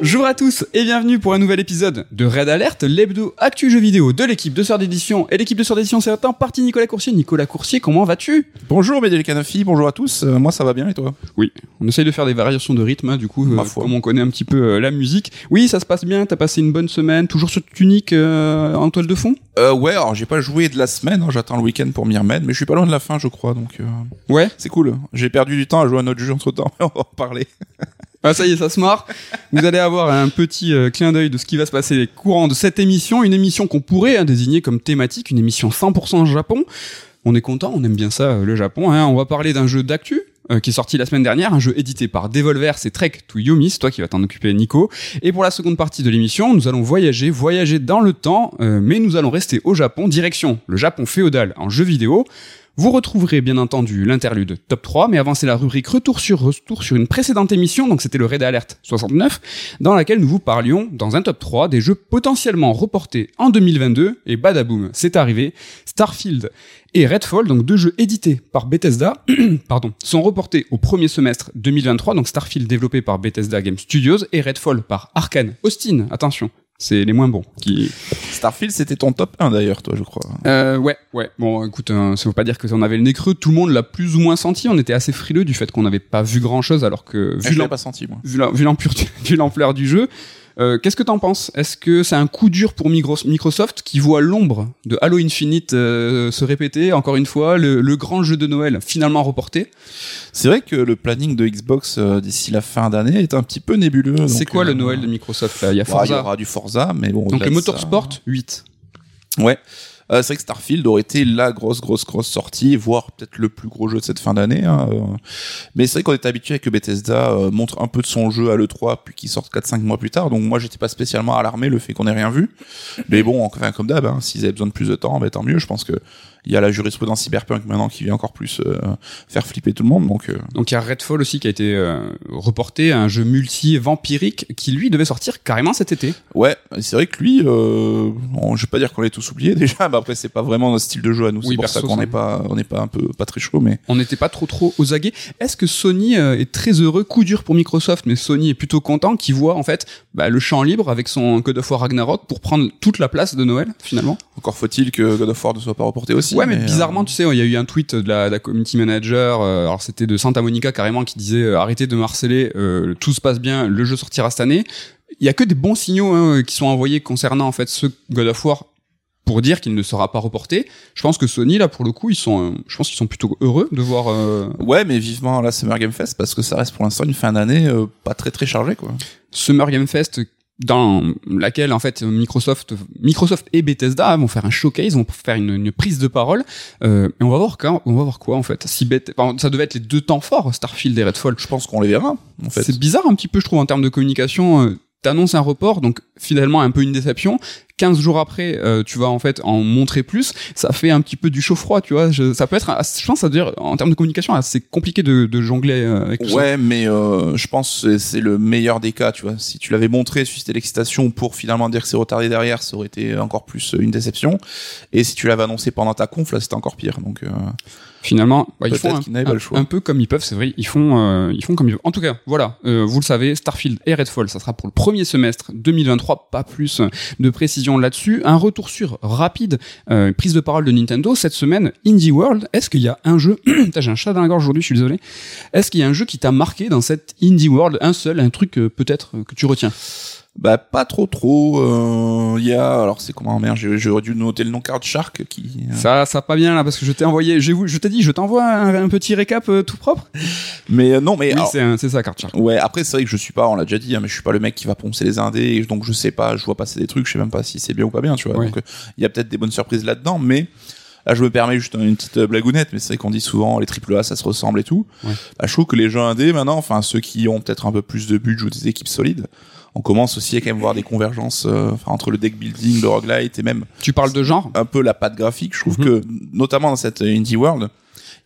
Bonjour à tous et bienvenue pour un nouvel épisode de Red Alert, l'hebdo actu jeu vidéo de l'équipe de Sœurs d'édition. Et l'équipe de Sœurs d'édition, c'est en partie Nicolas Coursier. Nicolas Coursier, comment vas-tu? Bonjour Médélic Canofi, bonjour à tous. Euh, moi ça va bien et toi? Oui, on essaye de faire des variations de rythme, hein, du coup, euh, comme on connaît un petit peu euh, la musique. Oui, ça se passe bien, t'as passé une bonne semaine, toujours sur Tunique euh, en toile de fond? Euh, Ouais, alors j'ai pas joué de la semaine, hein, j'attends le week-end pour m'y remettre, mais je suis pas loin de la fin je crois, donc euh, Ouais. c'est cool. J'ai perdu du temps à jouer à notre jeu entre temps, on va en parler. Ah ça y est, ça se marre. Vous allez avoir un petit euh, clin d'œil de ce qui va se passer courant de cette émission, une émission qu'on pourrait hein, désigner comme thématique, une émission 100% Japon. On est content, on aime bien ça, euh, le Japon. Hein. On va parler d'un jeu d'actu. euh, qui est sorti la semaine dernière, un jeu édité par Devolver, c'est Trek to Yomi, c'est toi qui vas t'en occuper Nico. Et pour la seconde partie de l'émission, nous allons voyager, voyager dans le temps, mais nous allons rester au Japon, direction le Japon féodal en jeu vidéo. Vous retrouverez bien entendu l'interlude top 3, mais avant c'est la rubrique retour sur retour sur une précédente émission, donc c'était le Red Alert 69, dans laquelle nous vous parlions dans un top 3 des jeux potentiellement reportés en 2022, et badaboum, c'est arrivé, Starfield et Redfall, donc deux jeux édités par Bethesda, pardon, sont reportés au premier semestre 2023, donc Starfield développé par Bethesda Game Studios et Redfall par Arkane Austin, attention, c'est les moins bons qui, Starfield c'était ton top 1 d'ailleurs toi je crois. euh, ouais, ouais. Bon, écoute, euh, ça veut pas dire que on avait le nez creux. Tout le monde l'a plus ou moins senti. On était assez frileux du fait qu'on n'avait pas vu grand chose, alors que vu je l'ai pas senti moi. vu l'ampleur du jeu, euh, qu'est-ce que t'en penses? Est-ce que c'est un coup dur pour Microsoft qui voit l'ombre de Halo Infinite euh, se répéter encore une fois, le, le grand jeu de Noël finalement reporté C'est vrai que le planning de Xbox euh, d'ici la fin d'année est un petit peu nébuleux. C'est quoi le euh, Noël de Microsoft Il y a ouais, Il y Forza, aura du Forza, mais bon. donc le Motorsport ça- 8. Ouais. Euh, c'est vrai que Starfield aurait été la grosse, grosse, grosse sortie, voire peut-être le plus gros jeu de cette fin d'année. hein, euh. Mais c'est vrai qu'on est habitué à que Bethesda euh, montre un peu de son jeu à l'E3, puis qu'il sorte 4-5 mois plus tard. Donc moi, j'étais pas spécialement alarmé le fait qu'on ait rien vu. Mais bon, enfin, comme d'hab, hein, s'ils avaient besoin de plus de temps, bah, tant mieux. Je pense que il y a la jurisprudence cyberpunk maintenant qui vient encore plus euh, faire flipper tout le monde. Donc euh, Donc il y a Redfall aussi qui a été euh, reporté, un jeu multi-vampirique qui lui devait sortir carrément cet été. ouais, c'est vrai que lui, bon, je vais pas dire qu'on l'ait tous oublié déjà, mais après c'est pas vraiment notre style de jeu à nous. Oui, c'est pour perso, ça qu'on n'est pas, on n'est pas un peu pas très chaud, mais On n'était pas trop trop aux aguets. Est-ce que Sony est très heureux, coup dur pour Microsoft, mais Sony est plutôt content qu'il voit en fait bah, le champ libre avec son God of War Ragnarok pour prendre toute la place de Noël finalement? Encore faut-il que God of War ne soit pas reporté aussi. Ouais, mais, euh, bizarrement, tu sais, il y a eu un tweet de la, de la community manager, euh, alors c'était de Santa Monica carrément qui disait euh, arrêtez de me harceler, euh, tout se passe bien, le jeu sortira cette année. Il y a que des bons signaux hein, qui sont envoyés concernant en fait ce God of War pour dire qu'il ne sera pas reporté. Je pense que Sony là pour le coup, ils sont euh, je pense qu'ils sont plutôt heureux de voir euh, Ouais, mais vivement la Summer Game Fest parce que ça reste pour l'instant une fin d'année euh, pas très très chargée quoi. Summer Game Fest dans laquelle en fait Microsoft Microsoft et Bethesda vont faire un showcase, vont faire une, une prise de parole euh, et on va voir quand on va voir quoi en fait. Si Beth- enfin, ça devait être les deux temps forts Starfield et Redfall. Je pense qu'on les verra en fait. C'est bizarre un petit peu je trouve en termes de communication euh, T'annonces un report, donc finalement un peu une déception. 15 jours après, euh, tu vas en fait en montrer plus. Ça fait un petit peu du chaud-froid, tu vois. Ça peut être, je pense, ça veut dire en termes de communication, assez compliqué de, de jongler euh, avec tout ça. Ouais, mais euh, je pense que c'est le meilleur des cas, tu vois. Si tu l'avais montré, suscité l'excitation pour finalement dire que c'est retardé derrière, ça aurait été encore plus une déception. Et si tu l'avais annoncé pendant ta conf, là, c'était encore pire. Donc, euh, Finalement, bah, ils font un, peu comme ils peuvent, c'est vrai. Ils font, euh, ils font comme ils veulent. En tout cas, voilà, euh, vous le savez, Starfield et Redfall, ça sera pour le premier semestre 2023, pas plus de précision là-dessus. Un retour sur rapide, euh, prise de parole de Nintendo cette semaine, Indie World. Est-ce qu'il y a un jeu J'ai un chat dans la gorge aujourd'hui, je suis désolé. Est-ce qu'il y a un jeu qui t'a marqué dans cette Indie World, un seul, un truc euh, peut-être euh, que tu retiens? Bah, pas trop trop. euh, y a, alors c'est comment, merde, j'aurais dû noter le nom Card Shark qui. euh, Ça, ça pas bien là, parce que je t'ai envoyé, j'ai vou- je t'ai dit, je t'envoie un, un petit récap euh, tout propre. Mais euh, non, mais Oui, c'est ça, Card Shark. Ouais, après c'est vrai que je suis pas, on l'a déjà dit, hein, mais je suis pas le mec qui va poncer les indés, donc je sais pas, je vois passer des trucs, je sais même pas si c'est bien ou pas bien, tu vois. Ouais. Donc il y a peut-être des bonnes surprises là-dedans, mais là je me permets juste une petite blagounette, mais c'est vrai qu'on dit souvent les triple A ça se ressemble et tout. Ouais. Bah, je trouve que les jeux indés maintenant, enfin ceux qui ont peut-être un peu plus de budget ou des équipes solides, on commence aussi à quand même voir des convergences euh, entre le deck building, le roguelite et même Tu parles de genre? un peu la patte graphique. Je trouve Mhm. que, notamment dans cette indie world,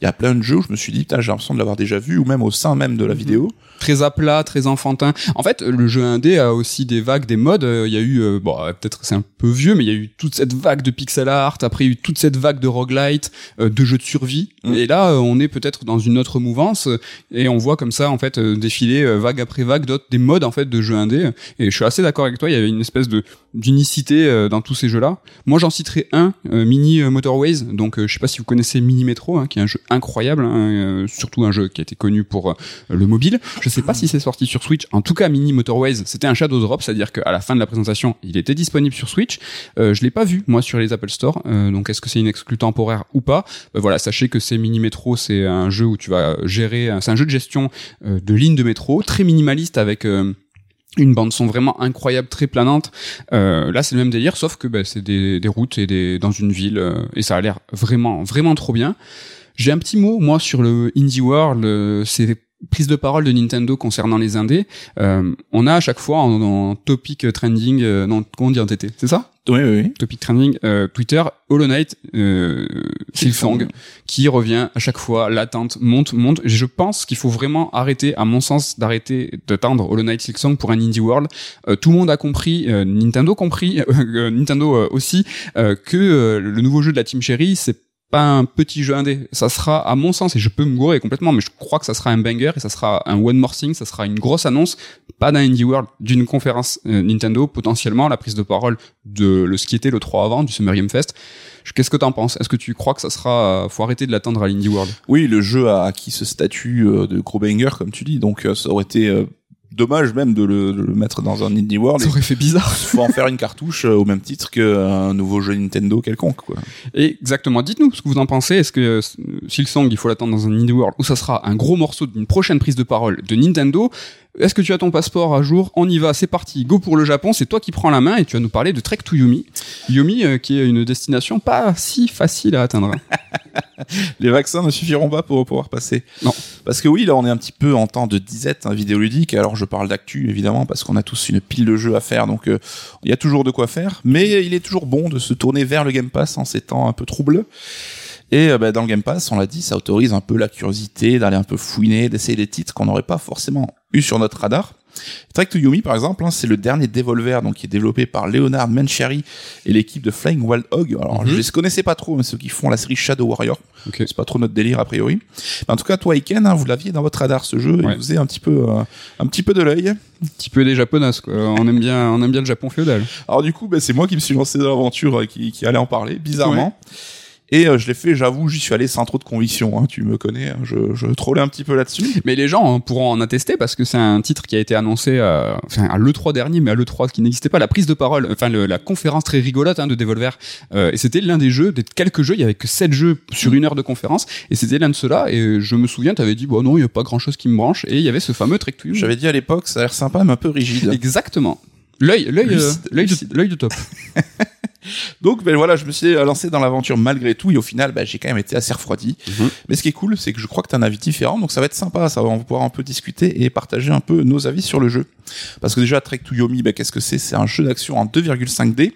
il y a plein de jeux où je me suis dit, putain, j'ai l'impression de l'avoir déjà vu, ou même au sein même de la Mhm. vidéo. très à plat, très enfantin. En fait, le jeu indé a aussi des vagues, des modes. Euh, Il y a eu, euh, bon, euh, peut-être c'est un peu vieux, mais il y a eu toute cette vague de pixel art. Après, il y a eu toute cette vague de roguelite, euh, de jeux de survie. Mm. Et là, on est peut-être dans une autre mouvance et on voit comme ça en fait défiler vague après vague d'autres des modes en fait de jeux indés. Et je suis assez d'accord avec toi. Il y avait une espèce de d'unicité euh, dans tous ces jeux-là. Moi, j'en citerai un, euh, Mini euh, Motorways. Donc, je sais pas si vous connaissez Mini Metro, hein, qui est un jeu incroyable, hein, surtout un jeu qui a été connu pour le mobile. Je sais pas si c'est sorti sur Switch. En tout cas, Mini Motorways, c'était un shadow drop, c'est-à-dire qu'à la fin de la présentation, il était disponible sur Switch. Euh, je l'ai pas vu moi sur les Apple Store. Euh, donc, est-ce que c'est une exclue temporaire ou pas? Euh, Voilà, sachez que c'est Mini Metro, c'est un jeu où tu vas gérer, c'est un jeu de gestion de lignes de métro, très minimaliste avec euh, une bande son vraiment incroyable, très planante. Euh, là, c'est le même délire, sauf que bah, c'est des, routes et des dans une ville, euh, et ça a l'air vraiment, vraiment trop bien. J'ai un petit mot moi sur le Indie World, euh, c'est prise de parole de Nintendo concernant les indés. Euh, on a à chaque fois en, en topic trending, euh, non, comment on dit en TT, c'est ça? Oui, oui, oui. Topic trending, euh, Twitter, Hollow Knight, euh, Silksong, qui revient à chaque fois, l'attente monte, monte. Je pense qu'il faut vraiment arrêter, à mon sens, d'arrêter de tendre Hollow Knight Silksong pour un indie world. Euh, tout le monde a compris, euh, Nintendo compris, euh, Nintendo aussi, euh, que le nouveau jeu de la Team Cherry, c'est pas un petit jeu indé. Ça sera, à mon sens, et je peux me gourer complètement, mais je crois que ça sera un banger et ça sera un one more thing, ça sera une grosse annonce, pas d'un indie world, d'une conférence euh, Nintendo, potentiellement la prise de parole de le, ce qui était le 3 avant, du Summer Game Fest. Qu'est-ce que t'en penses? Est-ce que tu crois que ça sera, euh, faut arrêter de l'attendre à l'indie world? Oui, le jeu a acquis ce statut euh, de gros banger, comme tu dis, donc ça aurait été dommage même de le, de le mettre dans un indie world. Ça aurait fait bizarre. Il faut en faire une cartouche euh, au même titre qu'un nouveau jeu Nintendo quelconque, quoi. Et exactement, dites-nous ce que vous en pensez. Est-ce que euh, Silksong, il faut l'attendre dans un indie world ou ça sera un gros morceau d'une prochaine prise de parole de Nintendo Est-ce que tu as ton passeport à jour On y va, c'est parti, go pour le Japon. C'est toi qui prends la main et tu vas nous parler de Trek to Yumi. Yumi, euh, qui est une destination pas si facile à atteindre. Les vaccins ne suffiront pas pour pouvoir passer. Non. Parce que oui, là, on est un petit peu en temps de disette hein, vidéoludique. Alors, je parle d'actu, évidemment, parce qu'on a tous une pile de jeux à faire. Donc, euh, il y a toujours de quoi faire. Mais il est toujours bon de se tourner vers le Game Pass en ces temps un peu troubles. Et euh, bah, dans le Game Pass, on l'a dit, ça autorise un peu la curiosité, d'aller un peu fouiner, d'essayer des titres qu'on n'aurait pas forcément eu sur notre radar. Trek to Yumi, par exemple, hein, c'est le dernier Devolver, donc qui est développé par Leonard Mancheri et l'équipe de Flying Wild Hog. Alors, Mhm. je les connaissais pas trop, mais ceux qui font la série Shadow Warrior. Ok. C'est pas trop notre délire a priori. Mais en tout cas, toi, Iken, hein, vous l'aviez dans votre radar ce jeu, Ouais. et vous avez un petit peu, euh, un petit peu de l'œil. Un petit peu des japonaises, quoi. On aime bien, on aime bien le Japon féodal. Alors du coup, bah, c'est moi qui me suis lancé dans l'aventure, euh, qui, qui allait en parler, bizarrement. Et euh, je l'ai fait, j'avoue, j'y suis allé sans trop de conviction. Hein, tu me connais, hein, je, je trollais un petit peu là-dessus. Mais les gens hein, pourront en attester parce que c'est un titre qui a été annoncé euh, enfin, à l'E3 dernier, mais à l'E3 qui n'existait pas, la prise de parole, enfin le- la conférence très rigolote hein, de Devolver. Euh, et c'était l'un des jeux, des quelques jeux, il y avait que 7 jeux sur une heure de conférence, et c'était l'un de ceux-là. Et je me souviens, t'avais dit, bon non, il y a pas grand-chose qui me branche, et il y avait ce fameux Trek to. J'avais dit à l'époque, ça a l'air sympa, mais un peu rigide. Exactement. L'œil, l'œil, de, l'œil de top. Donc ben voilà, je me suis lancé dans l'aventure malgré tout, et au final, ben, j'ai quand même été assez refroidi. Mhm. Mais ce qui est cool, c'est que je crois que t'as un avis différent, donc ça va être sympa, ça on va pouvoir un peu discuter et partager un peu nos avis sur le jeu. Parce que déjà, Trek to Yomi, ben, qu'est-ce que c'est? C'est un jeu d'action en 2,5D,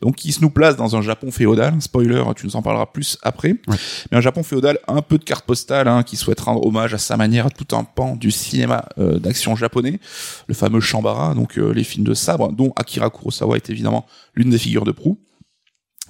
donc qui se nous place dans un Japon féodal. Spoiler, tu nous en parleras plus après. Ouais. Mais un Japon féodal, un peu de carte postale, hein, qui souhaite rendre hommage à sa manière à tout un pan du cinéma euh, d'action japonais, le fameux Shambara, donc euh, les films de sabre, dont Akira Kurosawa est évidemment l'une des figures de proue.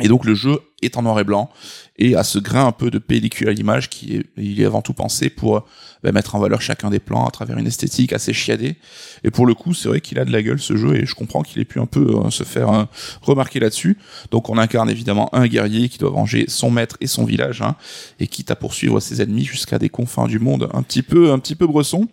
Et donc le jeu est en noir et blanc et a ce grain un peu de pellicule à l'image qui est, il est avant tout pensé pour bah, mettre en valeur chacun des plans à travers une esthétique assez chiadée. Et pour le coup, c'est vrai qu'il a de la gueule ce jeu et je comprends qu'il ait pu un peu euh, se faire euh, remarquer là-dessus. Donc on incarne évidemment un guerrier qui doit venger son maître et son village hein, et quitte à poursuivre ses ennemis jusqu'à des confins du monde un petit peu un petit peu bresson.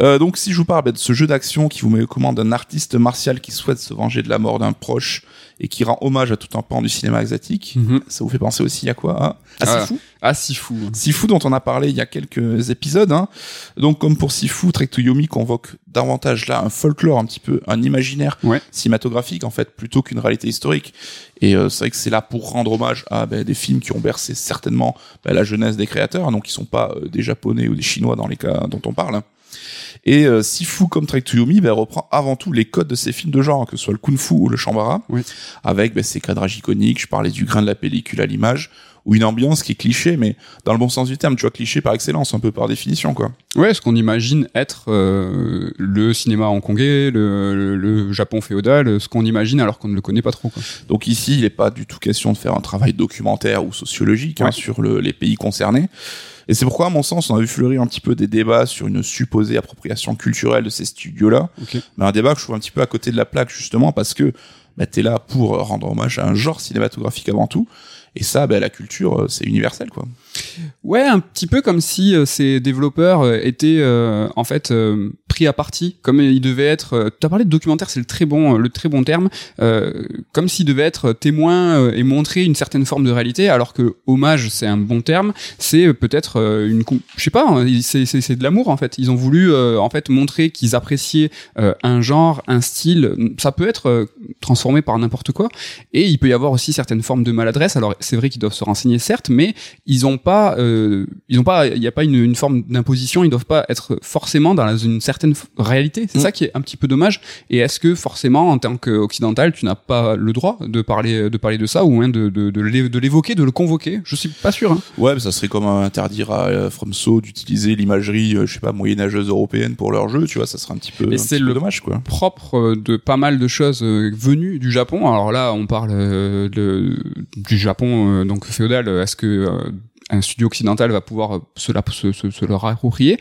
Euh, donc si je vous parle bah, de ce jeu d'action qui vous met aux commandes d'un artiste martial qui souhaite se venger de la mort d'un proche et qui rend hommage à tout un pan du cinéma exotique, Mhm. ça vous fait penser aussi à quoi À, à Ah. Sifu? Ah, si fou. Sifu dont on a parlé il y a quelques épisodes. Hein. Donc comme pour Sifu, Trek to Yomi convoque davantage là un folklore un petit peu, un imaginaire Ouais. cinématographique en fait, plutôt qu'une réalité historique. Et euh, c'est vrai que c'est là pour rendre hommage à ben, des films qui ont bercé certainement ben, la jeunesse des créateurs, donc qui sont pas euh, des japonais ou des chinois dans les cas dont on parle. Et euh, Sifu comme Trek to Yomi ben, reprend avant tout les codes de ces films de genre, que ce soit le kung-fu ou le shambara, Oui. avec ben, ces cadrages iconiques, je parlais du grain de la pellicule à l'image, ou une ambiance qui est cliché, mais dans le bon sens du terme, tu vois, cliché par excellence, un peu par définition, quoi. Ouais, ce qu'on imagine être euh, le cinéma hongkongais, le, le, le Japon féodal, ce qu'on imagine alors qu'on ne le connaît pas trop. Quoi. Donc ici, il n'est pas du tout question de faire un travail documentaire ou sociologique hein, sur le- les pays concernés. Et c'est pourquoi, à mon sens, on a vu fleurir un petit peu des débats sur une supposée appropriation culturelle de ces studios-là. Mais un débat que je trouve un petit peu à côté de la plaque, justement, parce que bah, t'es là pour rendre hommage à un genre cinématographique avant tout. Et ça, bah, la culture, euh, c'est universel, quoi. Ouais, un petit peu comme si euh, ces développeurs euh, étaient euh, en fait euh, pris à partie, comme ils devaient être. Euh, T'as parlé de documentaire, c'est le très bon, le très bon terme. comme s'ils devaient être témoins et montrer une certaine forme de réalité, alors que hommage, c'est un bon terme. C'est peut-être une, je sais pas, hein, c'est de l'amour en fait. Ils ont voulu en fait montrer qu'ils appréciaient un genre, un style. Ça peut être transformé par n'importe quoi, et il peut y avoir aussi certaines formes de maladresse. Alors c'est vrai qu'ils doivent se renseigner certes, mais ils ont pas, euh, ils ont pas, il n'y a pas une, une forme d'imposition. Ils doivent pas être forcément dans une certaine réalité. C'est Mm. ça qui est un petit peu dommage. Et est-ce que forcément, en tant qu'occidental, tu n'as pas le droit de parler, de parler de ça ou de, de, de l'é- de l'évoquer, de le convoquer? Je suis pas sûr. Hein. Ouais, mais ça serait comme interdire à euh, FromSo d'utiliser l'imagerie, euh, je sais pas, moyenâgeuse européenne pour leur jeu, tu vois, ça serait un petit peu, Mais c'est le- dommage, quoi. propre de pas mal de choses venues du Japon. Alors là, on parle de, du Japon donc féodal. Est-ce que un studio occidental va pouvoir euh, se, la- se, se, se leur approprier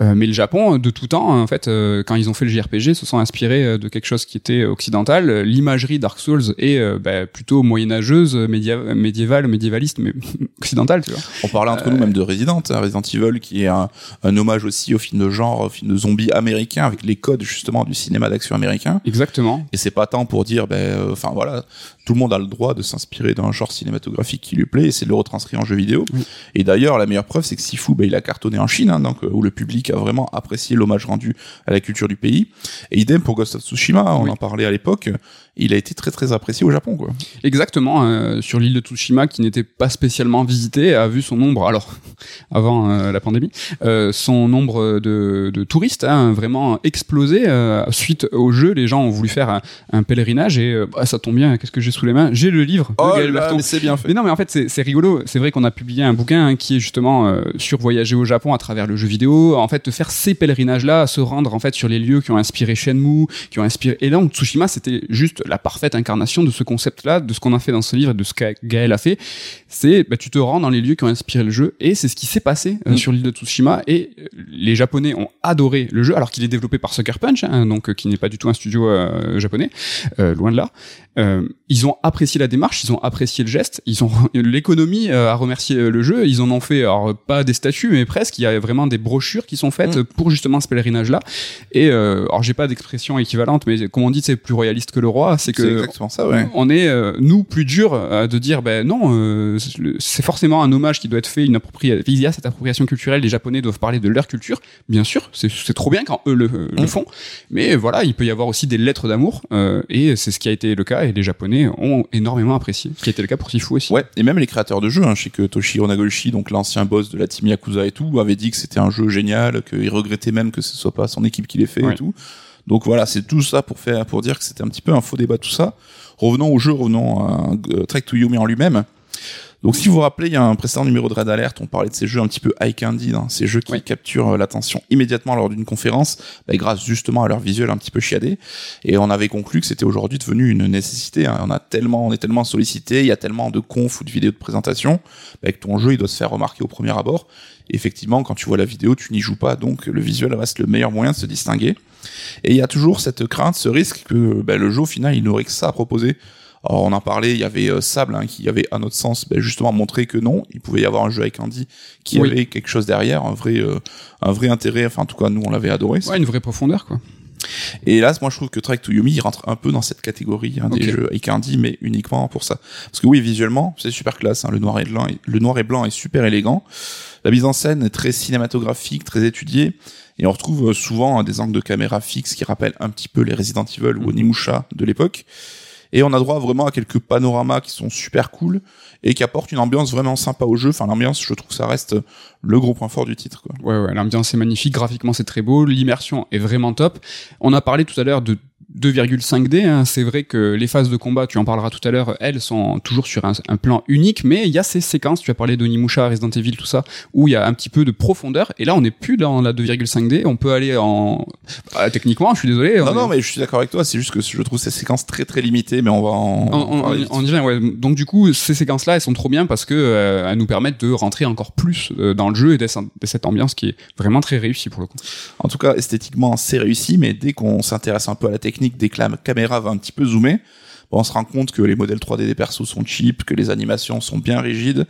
Euh, Mais le Japon, euh, de tout temps, en fait, euh, quand ils ont fait le JRPG, se sont inspirés euh, de quelque chose qui était occidental. L'imagerie Dark Souls est euh, bah, plutôt moyenâgeuse, média- médiévale, médiévaliste, mais occidentale, tu vois. On parlait entre nous même de Resident, hein, Resident Evil, qui est un, un hommage aussi au film de genre, au film de zombies américain, avec les codes justement du cinéma d'action américain. Exactement. Et c'est pas tant pour dire, ben, euh, enfin voilà, tout le monde a le droit de s'inspirer d'un genre cinématographique qui lui plaît, et c'est de le retranscrire en jeu vidéo. Oui. Et d'ailleurs, la meilleure preuve, c'est que Sifu, ben, il a cartonné en Chine, hein, donc euh, où le public a vraiment apprécié l'hommage rendu à la culture du pays. Et idem pour Ghost of Tsushima, on Oui. en parlait à l'époque, il a été très très apprécié au Japon, quoi. Exactement, euh, sur l'île de Tsushima qui n'était pas spécialement visitée, a vu son nombre, alors avant euh, la pandémie, euh, son nombre de, de touristes hein, vraiment exploser euh, suite au jeu. Les gens ont voulu faire un, un pèlerinage et bah, ça tombe bien. Qu'est-ce que j'ai sous les mains? J'ai le livre de Oh Gaël là, c'est bien fait. Mais non, mais en fait, c'est rigolo. C'est vrai qu'on a publié un bouquin hein, qui est justement sur voyager au Japon à travers le jeu vidéo. En fait, de faire ces pèlerinages-là, se rendre en fait sur les lieux qui ont inspiré Shenmue, qui ont inspiré. Et donc, Tsushima, c'était juste la parfaite incarnation de ce concept-là, de ce qu'on a fait dans ce livre, et de ce que Gaël a fait. C'est, bah, tu te rends dans les lieux qui ont inspiré le jeu, et c'est ce qui s'est passé euh, Mm. sur l'île de Tsushima. Et euh, les Japonais ont adoré le jeu, alors qu'il est développé par Sucker Punch, hein, donc euh, qui n'est pas du tout un studio japonais, loin de là. Euh, ils ont apprécié la démarche, ils ont apprécié le geste, ils ont l'économie euh, a remercié euh, le jeu, ils en ont fait alors pas des statues mais presque, il y a vraiment des brochures qui sont faites Mm. pour justement ce pèlerinage là. Et euh, alors j'ai pas d'expression équivalente mais comme on dit c'est plus royaliste que le roi, c'est que exactement ça, ouais. on est euh, nous plus dur euh, de dire ben non euh, c'est forcément un hommage qui doit être fait une appropriation il y a cette appropriation culturelle les japonais doivent parler de leur culture bien sûr c'est c'est trop bien quand eux le, euh, le Mm. font mais voilà il peut y avoir aussi des lettres d'amour euh, et c'est ce qui a été le cas et les japonais ont énormément apprécié ce qui été le cas pour Sifu aussi Ouais, et même les créateurs de jeux, hein, je sais que Toshihiro Nagoshi, donc l'ancien boss de la team Yakuza et tout, avait dit que c'était un jeu génial, qu'il regrettait même que ce soit pas son équipe qui l'ait fait Ouais. et tout. Donc voilà, c'est tout ça pour faire, pour dire que c'était un petit peu un faux débat tout ça. Revenons au jeu, revenons à euh, Trek to Yumi en lui-même. Donc si vous vous rappelez, il y a un précédent numéro de Red Alert, on parlait de ces jeux un petit peu eye candy, hein, ces jeux qui Oui. capturent euh, l'attention immédiatement lors d'une conférence, bah, grâce justement à leur visuel un petit peu chiadé. Et on avait conclu que c'était aujourd'hui devenu une nécessité. hein. On a tellement, on est tellement sollicité, il y a tellement de confs ou de vidéos de présentation, bah, que ton jeu il doit se faire remarquer au premier abord. Et effectivement, quand tu vois la vidéo, tu n'y joues pas, donc le visuel reste le meilleur moyen de se distinguer. Et il y a toujours cette crainte, ce risque que bah, le jeu au final il n'aurait que ça à proposer. Alors on en parlait, il y avait euh, Sable hein, qui avait à notre sens bah, justement montré que non, il pouvait y avoir un jeu avec Andy qui Oui. avait quelque chose derrière, un vrai, euh, un vrai intérêt. Enfin en tout cas nous on l'avait adoré. ouais une vraie profondeur quoi Et là, moi, je trouve que Trek to Yumi il rentre un peu dans cette catégorie hein, des jeux avec Andy, mais uniquement pour ça. Parce que oui, visuellement, c'est super classe. hein, le noir et blanc, le noir et blanc est super élégant. La mise en scène est très cinématographique, très étudiée. Et on retrouve euh, souvent hein, des angles de caméra fixes qui rappellent un petit peu les Resident Evil ou Mhm. Onimusha de l'époque. Et on a droit vraiment à quelques panoramas qui sont super cool et qui apportent une ambiance vraiment sympa au jeu. Enfin, l'ambiance, je trouve, ça reste le gros point fort du titre. Quoi. Ouais, ouais, l'ambiance est magnifique, graphiquement c'est très beau, l'immersion est vraiment top. On a parlé tout à l'heure de 2,5D. Hein. C'est vrai que les phases de combat, tu en parleras tout à l'heure, elles sont toujours sur un, plan unique, mais il y a ces séquences, tu as parlé d'Onimusha, Resident Evil, tout ça, où il y a un petit peu de profondeur. Et là, on n'est plus dans la 2,5D. On peut aller en bah, techniquement. Je suis désolé. Non, non, mais je suis d'accord avec toi. C'est juste que je trouve ces séquences très très limitées, mais on va en. On, on, y Ouais. Donc du coup, ces séquences-là, elles sont trop bien parce que euh, elles nous permettent de rentrer encore plus euh, dans le jeu et de cette ambiance qui est vraiment très réussie pour le coup. En tout cas, esthétiquement, c'est réussi, mais dès qu'on s'intéresse un peu à la technique, dès que la caméra va un petit peu zoomer, on se rend compte que les modèles 3D des persos sont cheap, que les animations sont bien rigides,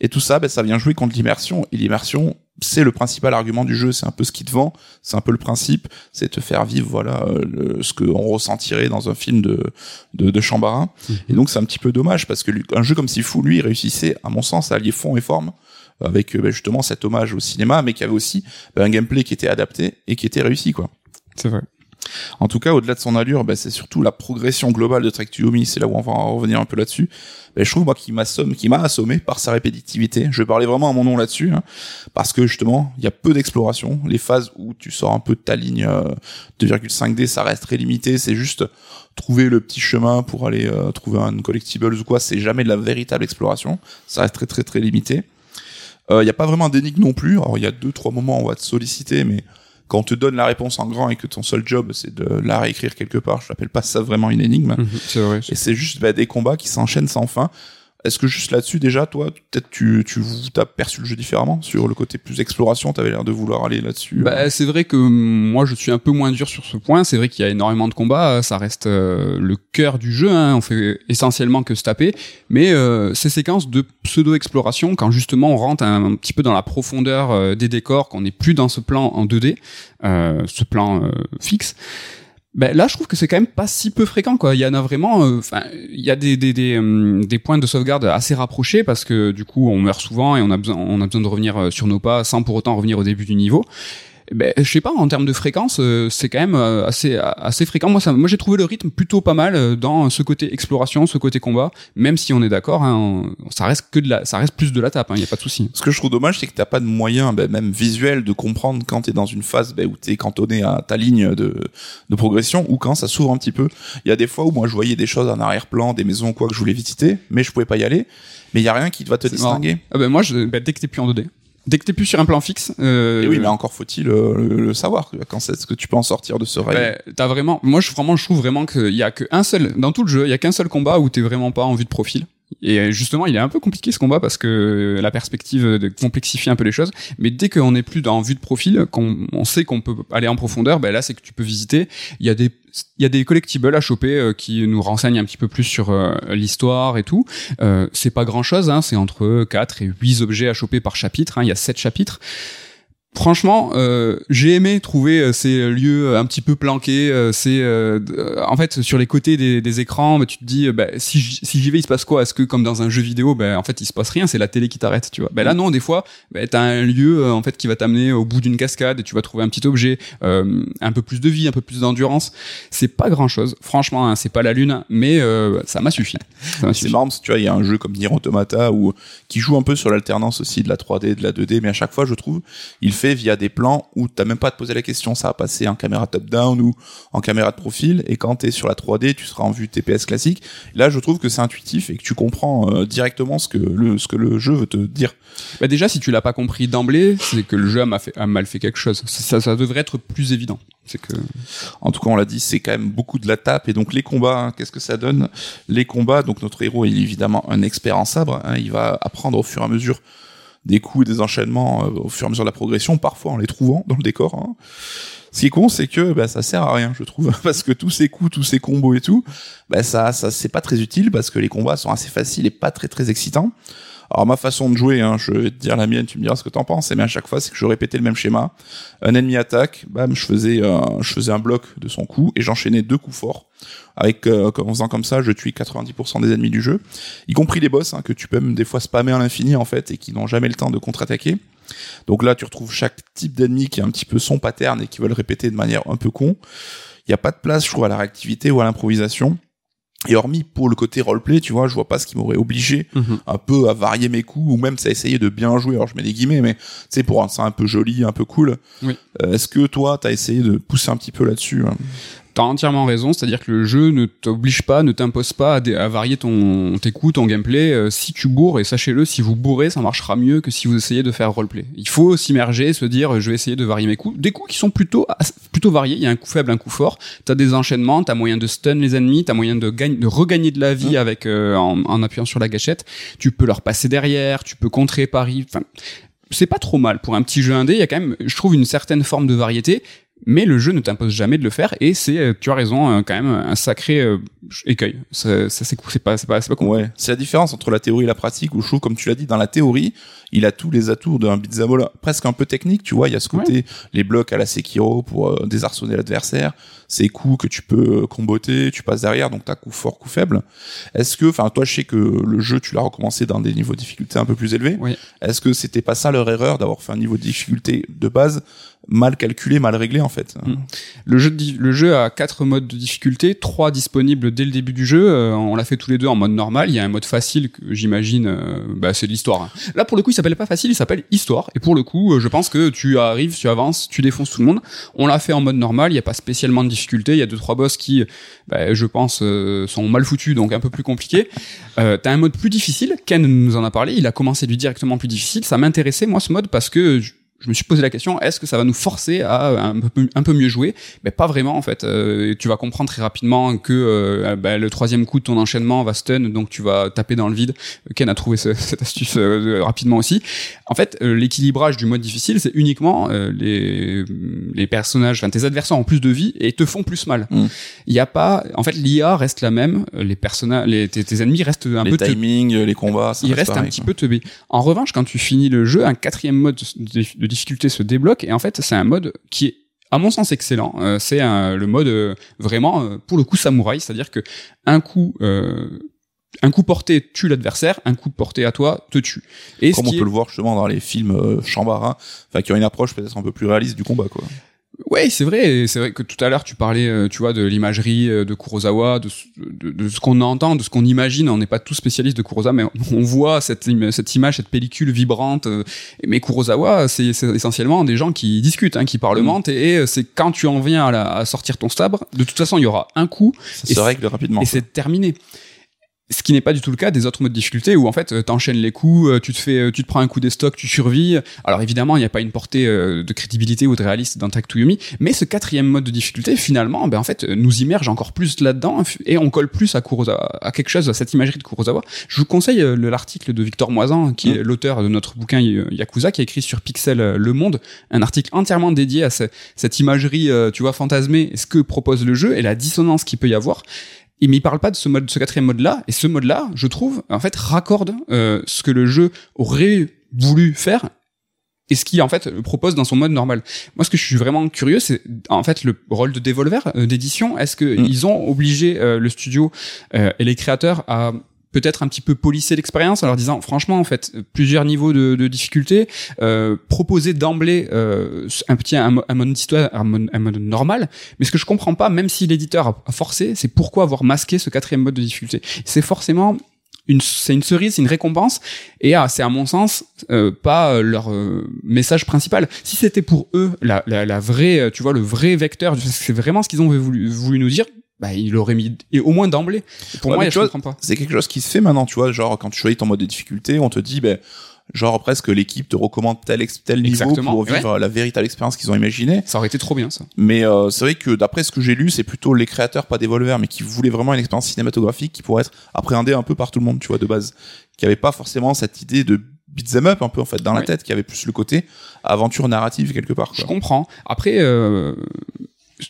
et tout ça, ben, ça vient jouer contre l'immersion. Et l'immersion, c'est le principal argument du jeu, c'est un peu ce qui te vend, c'est un peu le principe, c'est te faire vivre voilà euh, ce qu'on ressentirait dans un film de de, de Chambara. Mhm. Et donc c'est un petit peu dommage parce que un jeu comme Sifu, lui, réussissait à mon sens à allier fond et forme avec ben, justement cet hommage au cinéma, mais qui avait aussi ben, un gameplay qui était adapté et qui était réussi quoi. C'est vrai. En tout cas, au-delà de son allure, bah, c'est surtout la progression globale de Trek C'est là où on va revenir un peu là-dessus. Bah, je trouve moi qu'il m'assomme, qui m'a assommé par sa répétitivité. Je vais parler vraiment à mon nom là-dessus, hein, parce que justement, il y a peu d'exploration. Les phases où tu sors un peu de ta ligne 2,5D, euh, ça reste très limité. C'est juste trouver le petit chemin pour aller euh, trouver un collectible ou quoi. C'est jamais de la véritable exploration. Ça reste très très très limité. Il euh, n'y a pas vraiment d'énigme non plus. Alors il y a deux trois moments où on va te solliciter, mais quand on te donne la réponse en grand et que ton seul job c'est de la réécrire quelque part, je n'appelle pas ça vraiment une énigme. Mhm, c'est vrai. Et c'est juste bah, des combats qui s'enchaînent sans fin. Est-ce que juste là-dessus déjà, toi, peut-être tu tu as perçu le jeu différemment sur le côté plus exploration, t'avais l'air de vouloir aller là-dessus. Bah, euh. c'est vrai que moi je suis un peu moins dur sur ce point. C'est vrai qu'il y a énormément de combats, ça reste euh, le cœur du jeu. Hein. On fait essentiellement que se taper, mais euh, ces séquences de pseudo exploration, quand justement on rentre un, petit peu dans la profondeur euh, des décors, qu'on n'est plus dans ce plan en 2D, ce plan fixe ben là je trouve que c'est quand même pas si peu fréquent quoi. Il y en a vraiment euh, enfin il y a des des, des, euh, des points de sauvegarde assez rapprochés parce que du coup on meurt souvent et on a besoin on a besoin de revenir euh, sur nos pas sans pour autant revenir au début du niveau ben, je sais pas, en termes de fréquence, euh, c'est quand même euh, assez assez fréquent. Moi, ça, moi, j'ai trouvé le rythme plutôt pas mal euh, dans ce côté exploration, ce côté combat. Même si on est d'accord, hein, ça reste que de la, ça reste plus de la tape. Il hein, y a pas de souci. Ce que je trouve dommage, c'est que t'as pas de moyen, ben, même visuel, de comprendre quand t'es dans une phase ben, où t'es cantonné à ta ligne de de progression ou quand ça s'ouvre un petit peu. Il y a des fois où moi je voyais des choses en arrière-plan, des maisons quoi que je voulais visiter, mais je pouvais pas y aller. Mais il y a rien qui va te distinguer. Ah ben moi, je, ben, dès que t'es plus en 2D, dès que t'es plus sur un plan fixe. Euh, oui, mais encore faut-il euh, le, savoir quand est-ce que tu peux en sortir de ce rail. Ben, t'as vraiment, moi je vraiment je trouve vraiment qu'il y a qu'un seul dans tout le jeu, il y a qu'un seul combat où t'es vraiment pas en vue de profil. Et justement, il est un peu compliqué ce combat parce que la perspective complexifie un peu les choses. Mais dès qu'on n'est plus dans vue de profil, qu'on on sait qu'on peut aller en profondeur, ben là c'est que tu peux visiter. Il y a des collectibles à choper euh, qui nous renseignent un petit peu plus sur euh, l'histoire et tout. Euh, c'est pas grand chose, hein, c'est entre 4 et 8 objets à choper par chapitre. Hein, il y a 7 chapitres. Franchement, euh, j'ai aimé trouver euh, ces lieux un petit peu planqués. Euh, c'est en fait sur les côtés des, des écrans, bah, tu te dis, bah, si j'y vais, il se passe quoi? Est-ce que comme dans un jeu vidéo, bah, en fait, il se passe rien, c'est la télé qui t'arrête, tu vois? Bah là, non, des fois, bah, t'as un lieu en fait qui va t'amener au bout d'une cascade et tu vas trouver un petit objet, un peu plus de vie, un peu plus d'endurance. C'est pas grand chose, franchement, hein, c'est pas la lune, mais ça m'a suffi. C'est marrant, parce que, tu vois, il y a un jeu comme Nier Automata où qui joue un peu sur l'alternance aussi de la 3D, et de la 2D, mais à chaque fois, je trouve, il fait via des plans où t'as même pas à te poser la question, ça va passer en caméra top-down ou en caméra de profil, et quand t'es sur la 3D, tu seras en vue TPS classique. Là, je trouve que c'est intuitif et que tu comprends euh, directement ce que le ce que le jeu veut te dire. Bah déjà, si tu l'as pas compris d'emblée, c'est que le jeu a, fait, a mal fait quelque chose. Ça, ça devrait être plus évident. C'est que, en tout cas, on l'a dit, c'est quand même beaucoup de la tape. Et donc les combats, hein, qu'est-ce que ça donne? Les combats, donc notre héros est évidemment un expert en sabre. Hein, il va apprendre au fur et à mesure des coups et des enchaînements euh, au fur et à mesure de la progression, parfois en les trouvant dans le décor. Hein. Ce qui est con, c'est que bah, ça sert à rien, je trouve, parce que tous ces coups, tous ces combos et tout, bah, ça, ça c'est pas très utile parce que les combats sont assez faciles et pas très très excitants. Alors ma façon de jouer, hein, je vais te dire la mienne, tu me diras ce que t'en penses. Mais à chaque fois, c'est que je répétais le même schéma. Un ennemi attaque, bam, je faisais, je faisais un bloc de son coup et j'enchaînais deux coups forts. Avec, euh, en faisant comme ça, je tue 90% des ennemis du jeu, y compris les boss hein, que tu peux même des fois spammer à l'infini en fait et qui n'ont jamais le temps de contre-attaquer. Donc là, tu retrouves chaque type d'ennemi qui a un petit peu son pattern et qui le répéter de manière un peu con. Il n'y a pas de place, je trouve, à la réactivité ou à l'improvisation. Et hormis pour le côté roleplay, tu vois, je vois pas ce qui m'aurait obligé Mhm. un peu à varier mes coups ou même à essayer de bien jouer. Alors je mets des guillemets, mais tu sais pour rendre ça un peu joli, un peu cool. Oui. Euh, Est-ce que toi, t'as essayé de pousser un petit peu là-dessus hein? T'as entièrement raison, c'est-à-dire que le jeu ne t'oblige pas, ne t'impose pas à, à varier ton tes coups, ton gameplay. Euh, si tu bourres, et sachez-le, si vous bourrez, ça marchera mieux que si vous essayez de faire roleplay. Il faut s'immerger, se dire, je vais essayer de varier mes coups. Des coups qui sont plutôt plutôt variés. Il y a un coup faible, un coup fort. T'as des enchaînements, t'as moyen de stun les ennemis, t'as moyen de, gagne, de regagner de la vie avec euh, en, en appuyant sur la gâchette. Tu peux leur passer derrière, tu peux contrer pari. Enfin, c'est pas trop mal pour un petit jeu indé. Il y a quand même, je trouve, une certaine forme de variété. Mais le jeu ne t'impose jamais de le faire et c'est, euh, tu as raison, euh, quand même un sacré euh, écueil. Ça, ça c'est c'est pas, c'est pas, c'est pas con. Ouais, c'est la différence entre la théorie et la pratique où trouve, comme tu l'as dit, dans la théorie, il a tous les atouts d'un beat'em all presque un peu technique, tu vois, il y a ce côté, les blocs à la Sekiro pour euh, désarçonner l'adversaire, ces coups que tu peux comboter, tu passes derrière, donc t'as coup fort, coup faible. Est-ce que, enfin, toi, je sais que le jeu, tu l'as recommencé dans des niveaux de difficulté un peu plus élevés. Oui. Est-ce que c'était pas ça leur erreur d'avoir fait un niveau de difficulté de base mal calculé, mal réglé, en fait? Mm. Le jeu, le jeu a quatre modes de difficulté, trois disponibles dès le début du jeu. Euh, on l'a fait tous les deux en mode normal. Il y a un mode facile que j'imagine, euh, bah, c'est de l'histoire. hein. Là, pour le coup, il s'appelle pas facile, il s'appelle histoire. Et pour le coup, euh, je pense que tu arrives, tu avances, tu défonces tout le monde. On l'a fait en mode normal. Il n'y a pas spécialement de difficulté. Il y a deux trois boss qui, bah, je pense, sont mal foutus, donc un peu plus compliqués. T'as un mode plus difficile. Ken nous en a parlé. Il a commencé lui directement plus difficile. Ça m'intéressait moi ce mode parce que je me suis posé la question est-ce que ça va nous forcer à un peu, un peu mieux jouer? Mais pas vraiment en fait. Euh, tu vas comprendre très rapidement que euh, bah, le troisième coup de ton enchaînement va stun, donc tu vas taper dans le vide. Ken a trouvé ce- cette astuce euh, rapidement aussi. En fait, euh, l'équilibrage du mode difficile, c'est uniquement euh, les les personnages, enfin tes adversaires ont plus de vie et te font plus mal. Mm. Il y a pas, en fait, l'IA reste la même. Les personnages, les tes, tes ennemis restent un les peu te- timings, les combats, ça il reste un petit peu teubé. En revanche, quand tu finis le jeu, un quatrième mode de, de difficulté se débloque et en fait, c'est un mode qui est à mon sens excellent. Euh, c'est un- le mode euh, vraiment euh, pour le coup samouraï, c'est-à-dire que un coup euh, un coup porté tue l'adversaire, un coup porté à toi te tue. Et Comme on peut est- le voir justement dans les films euh, Shambara, enfin qui ont une approche peut-être un peu plus réaliste du combat, quoi. Ouais, c'est vrai. C'est vrai que tout à l'heure tu parlais, euh, tu vois, de l'imagerie euh, de Kurosawa, de, ce- de, de ce qu'on entend, de ce qu'on imagine. On n'est pas tous spécialistes de Kurosawa, mais on voit cette, im- cette image, cette pellicule vibrante. euh, Mais Kurosawa, c'est essentiellement des gens qui discutent, hein, qui parlementent, et, et c'est quand tu en viens à, la- à sortir ton sabre, de toute façon, il y aura un coup Ça Et se règle rapidement. et c'est terminé. Ce qui n'est pas du tout le cas des autres modes de difficulté où en fait euh, t'enchaînes les coups, euh, tu te fais, euh, tu te prends un coup des stocks, tu survis. Alors évidemment il n'y a pas une portée de crédibilité ou de réaliste dans Tag to Yumi, mais ce quatrième mode de difficulté finalement, ben en fait nous immerge encore plus là-dedans et on colle plus à Kurosawa, à quelque chose, à cette imagerie de Kurosawa. Je vous conseille le- l'article de Victor Moisan qui est l'auteur de notre bouquin Yakuza qui a écrit sur Pixel Le Monde un article entièrement dédié à ce- cette imagerie, tu vois, fantasmée, et ce que propose le jeu et la dissonance qu'il peut y avoir. Et mais il parle pas de ce mode, ce quatrième mode-là. Et ce mode-là, je trouve, en fait, raccorde euh, ce que le jeu aurait voulu faire et ce qu'il en fait propose dans son mode normal. Moi, ce que je suis vraiment curieux, c'est en fait le rôle de Devolver euh, d'édition. Est-ce que Mm. ils ont obligé euh, le studio euh, et les créateurs à peut-être un petit peu polisser l'expérience en leur disant franchement en fait plusieurs niveaux de, de difficulté euh, proposer d'emblée euh, un petit un, mo- un mode histoire un mode, un mode normal. Mais ce que je comprends pas même si l'éditeur a, a forcé c'est pourquoi avoir masqué ce quatrième mode de difficulté. C'est forcément une c'est une cerise c'est une récompense. Et ah, c'est à mon sens euh, pas euh, leur euh, message principal. Si c'était pour eux la, la, la vraie euh, tu vois le vrai vecteur c'est vraiment ce qu'ils ont voulu, voulu nous dire bah ils l'auraient mis et au moins d'emblée pour Ouais, moi je vois, comprends pas c'est quelque chose qui se fait maintenant, tu vois, genre quand tu choisis ton mode de difficulté, on te dit, ben, genre presque l'équipe te recommande tel, tel niveau Exactement, pour vivre la véritable expérience qu'ils ont imaginée. ça aurait été trop bien ça Mais euh, c'est vrai que d'après ce que j'ai lu, c'est plutôt les créateurs, pas Devolver, mais qui voulaient vraiment une expérience cinématographique qui pourrait être appréhendée un peu par tout le monde, tu vois, de base. Qui avait pas forcément cette idée de beat'em up un peu en fait dans la tête, qui avait plus le côté aventure narrative quelque part. Je Quoi. comprends. Après, euh,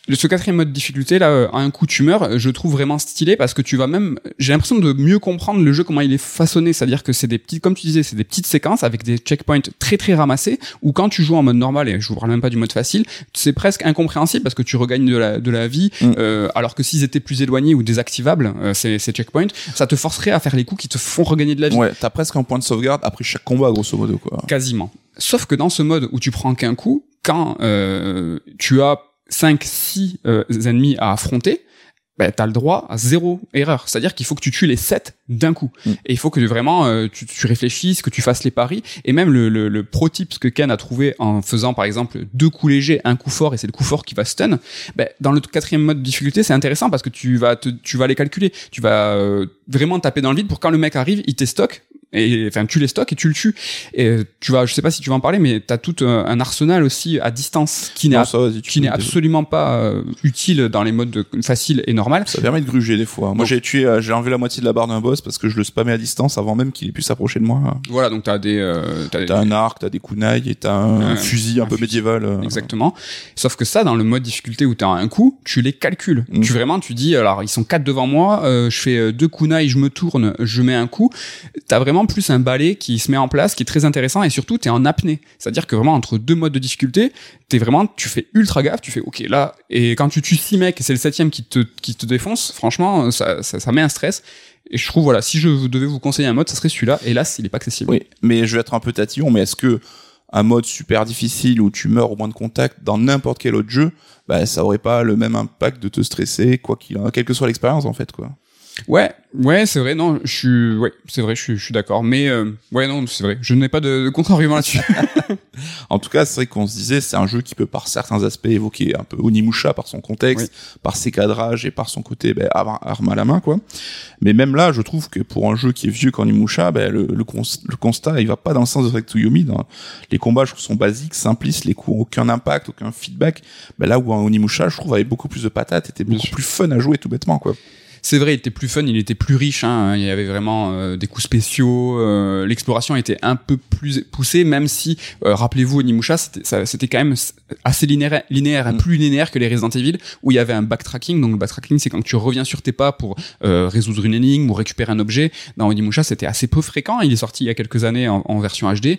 ce quatrième mode de difficulté là, euh, à un coup tu meurs, je trouve vraiment stylé parce que tu vas même, j'ai l'impression de mieux comprendre le jeu comment il est façonné, c'est-à-dire que c'est des petites, comme tu disais, c'est des petites séquences avec des checkpoints très très ramassés. Ou quand tu joues en mode normal et je vous parle même pas du mode facile, c'est presque incompréhensible parce que tu regagnes de la de la vie, Mm. euh, alors que s'ils étaient plus éloignés ou désactivables euh, ces, ces checkpoints, ça te forcerait à faire les coups qui te font regagner de la vie. Ouais, t'as presque un point de sauvegarde après chaque combat, grosso modo, quoi. Quasiment. Sauf que dans ce mode où tu prends qu'un coup, quand euh, tu as 5 6 ennemis à affronter, bah, t'as le droit à zéro erreur. C'est-à-dire qu'il faut que tu tues les 7 d'un coup. Mm. Et il faut que vraiment euh, tu, tu réfléchisses, que tu fasses les paris. Et même le, le, le pro tip que Ken a trouvé en faisant par exemple deux coups légers, un coup fort, et c'est le coup fort qui va stun. bah, dans le quatrième mode de difficulté, c'est intéressant parce que tu vas te, tu vas les calculer. Tu vas euh, vraiment taper dans le vide pour quand le mec arrive, il t'estoque et enfin tu les stocks et tu le tues et euh, tu vas je sais pas si tu vas en parler mais t'as tout un, un arsenal aussi à distance qui n'est qui n'est me- absolument pas euh, utile dans les modes de, faciles et normales Ça permet de gruger des fois. Moi, j'ai tué, euh, j'ai enlevé la moitié de la barre d'un boss parce que je le spammais à distance avant même qu'il ait pu s'approcher de moi. voilà donc t'as des euh, t'as des- un arc, t'as des kunai et t'as un, Un- fusil un, un peu fusil. médiéval. euh. Exactement. Sauf que ça, dans le mode difficulté où t'as un coup, tu les calcules. Mm. Tu vraiment, tu dis, alors ils sont quatre devant moi, euh, je fais euh, deux kunai, je me tourne, je mets un coup. T'as vraiment plus un balai qui se met en place, qui est très intéressant, et surtout t'es en apnée. C'est-à-dire que vraiment entre deux modes de difficulté, t'es vraiment, tu fais ultra gaffe, tu fais ok là, et quand tu tues six mecs et c'est le septième qui te qui te défonce, franchement, ça, ça, met un stress. Et je trouve voilà, si je devais vous conseiller un mode, ça serait celui-là. Hélas, il est pas accessible. Oui, mais je vais être un peu tatillon, mais est-ce que un mode super difficile où tu meurs au moins de contact dans n'importe quel autre jeu, bah ça aurait pas le même impact de te stresser, quoi qu'il quelle que soit l'expérience en fait quoi. Ouais, ouais, c'est vrai. Non, je suis, ouais, c'est vrai, je suis, je suis d'accord. Mais euh, ouais, non, c'est vrai. Je n'ai pas de, de contre-argument là-dessus. En tout cas, c'est vrai qu'on se disait, c'est un jeu qui peut par certains aspects évoquer un peu Onimusha par son contexte, par ses cadrages et par son côté ben, ar- arme à la main, quoi. Mais même là, je trouve que pour un jeu qui est vieux qu'Onimusha, ben, le, le, cons- le constat, il va pas dans le sens de Trek to Yomi. Dans les combats, je trouve, sont basiques, simplistes, les coups ont aucun impact, aucun feedback. Ben, là où un Onimusha, je trouve, avait beaucoup plus de patates, était beaucoup plus fun à jouer tout bêtement, quoi. C'est vrai, il était plus fun, il était plus riche. Hein, il y avait vraiment euh, des coups spéciaux. euh, L'exploration était un peu plus poussée, même si, euh, rappelez-vous, Onimusha, c'était quand même assez linéaire, linéaire Mm. plus linéaire que les Resident Evil, où il y avait un backtracking. Donc le backtracking, c'est quand tu reviens sur tes pas pour résoudre une énigme ou récupérer un objet. Dans Onimusha, c'était assez peu fréquent. Il est sorti il y a quelques années en, en version HD.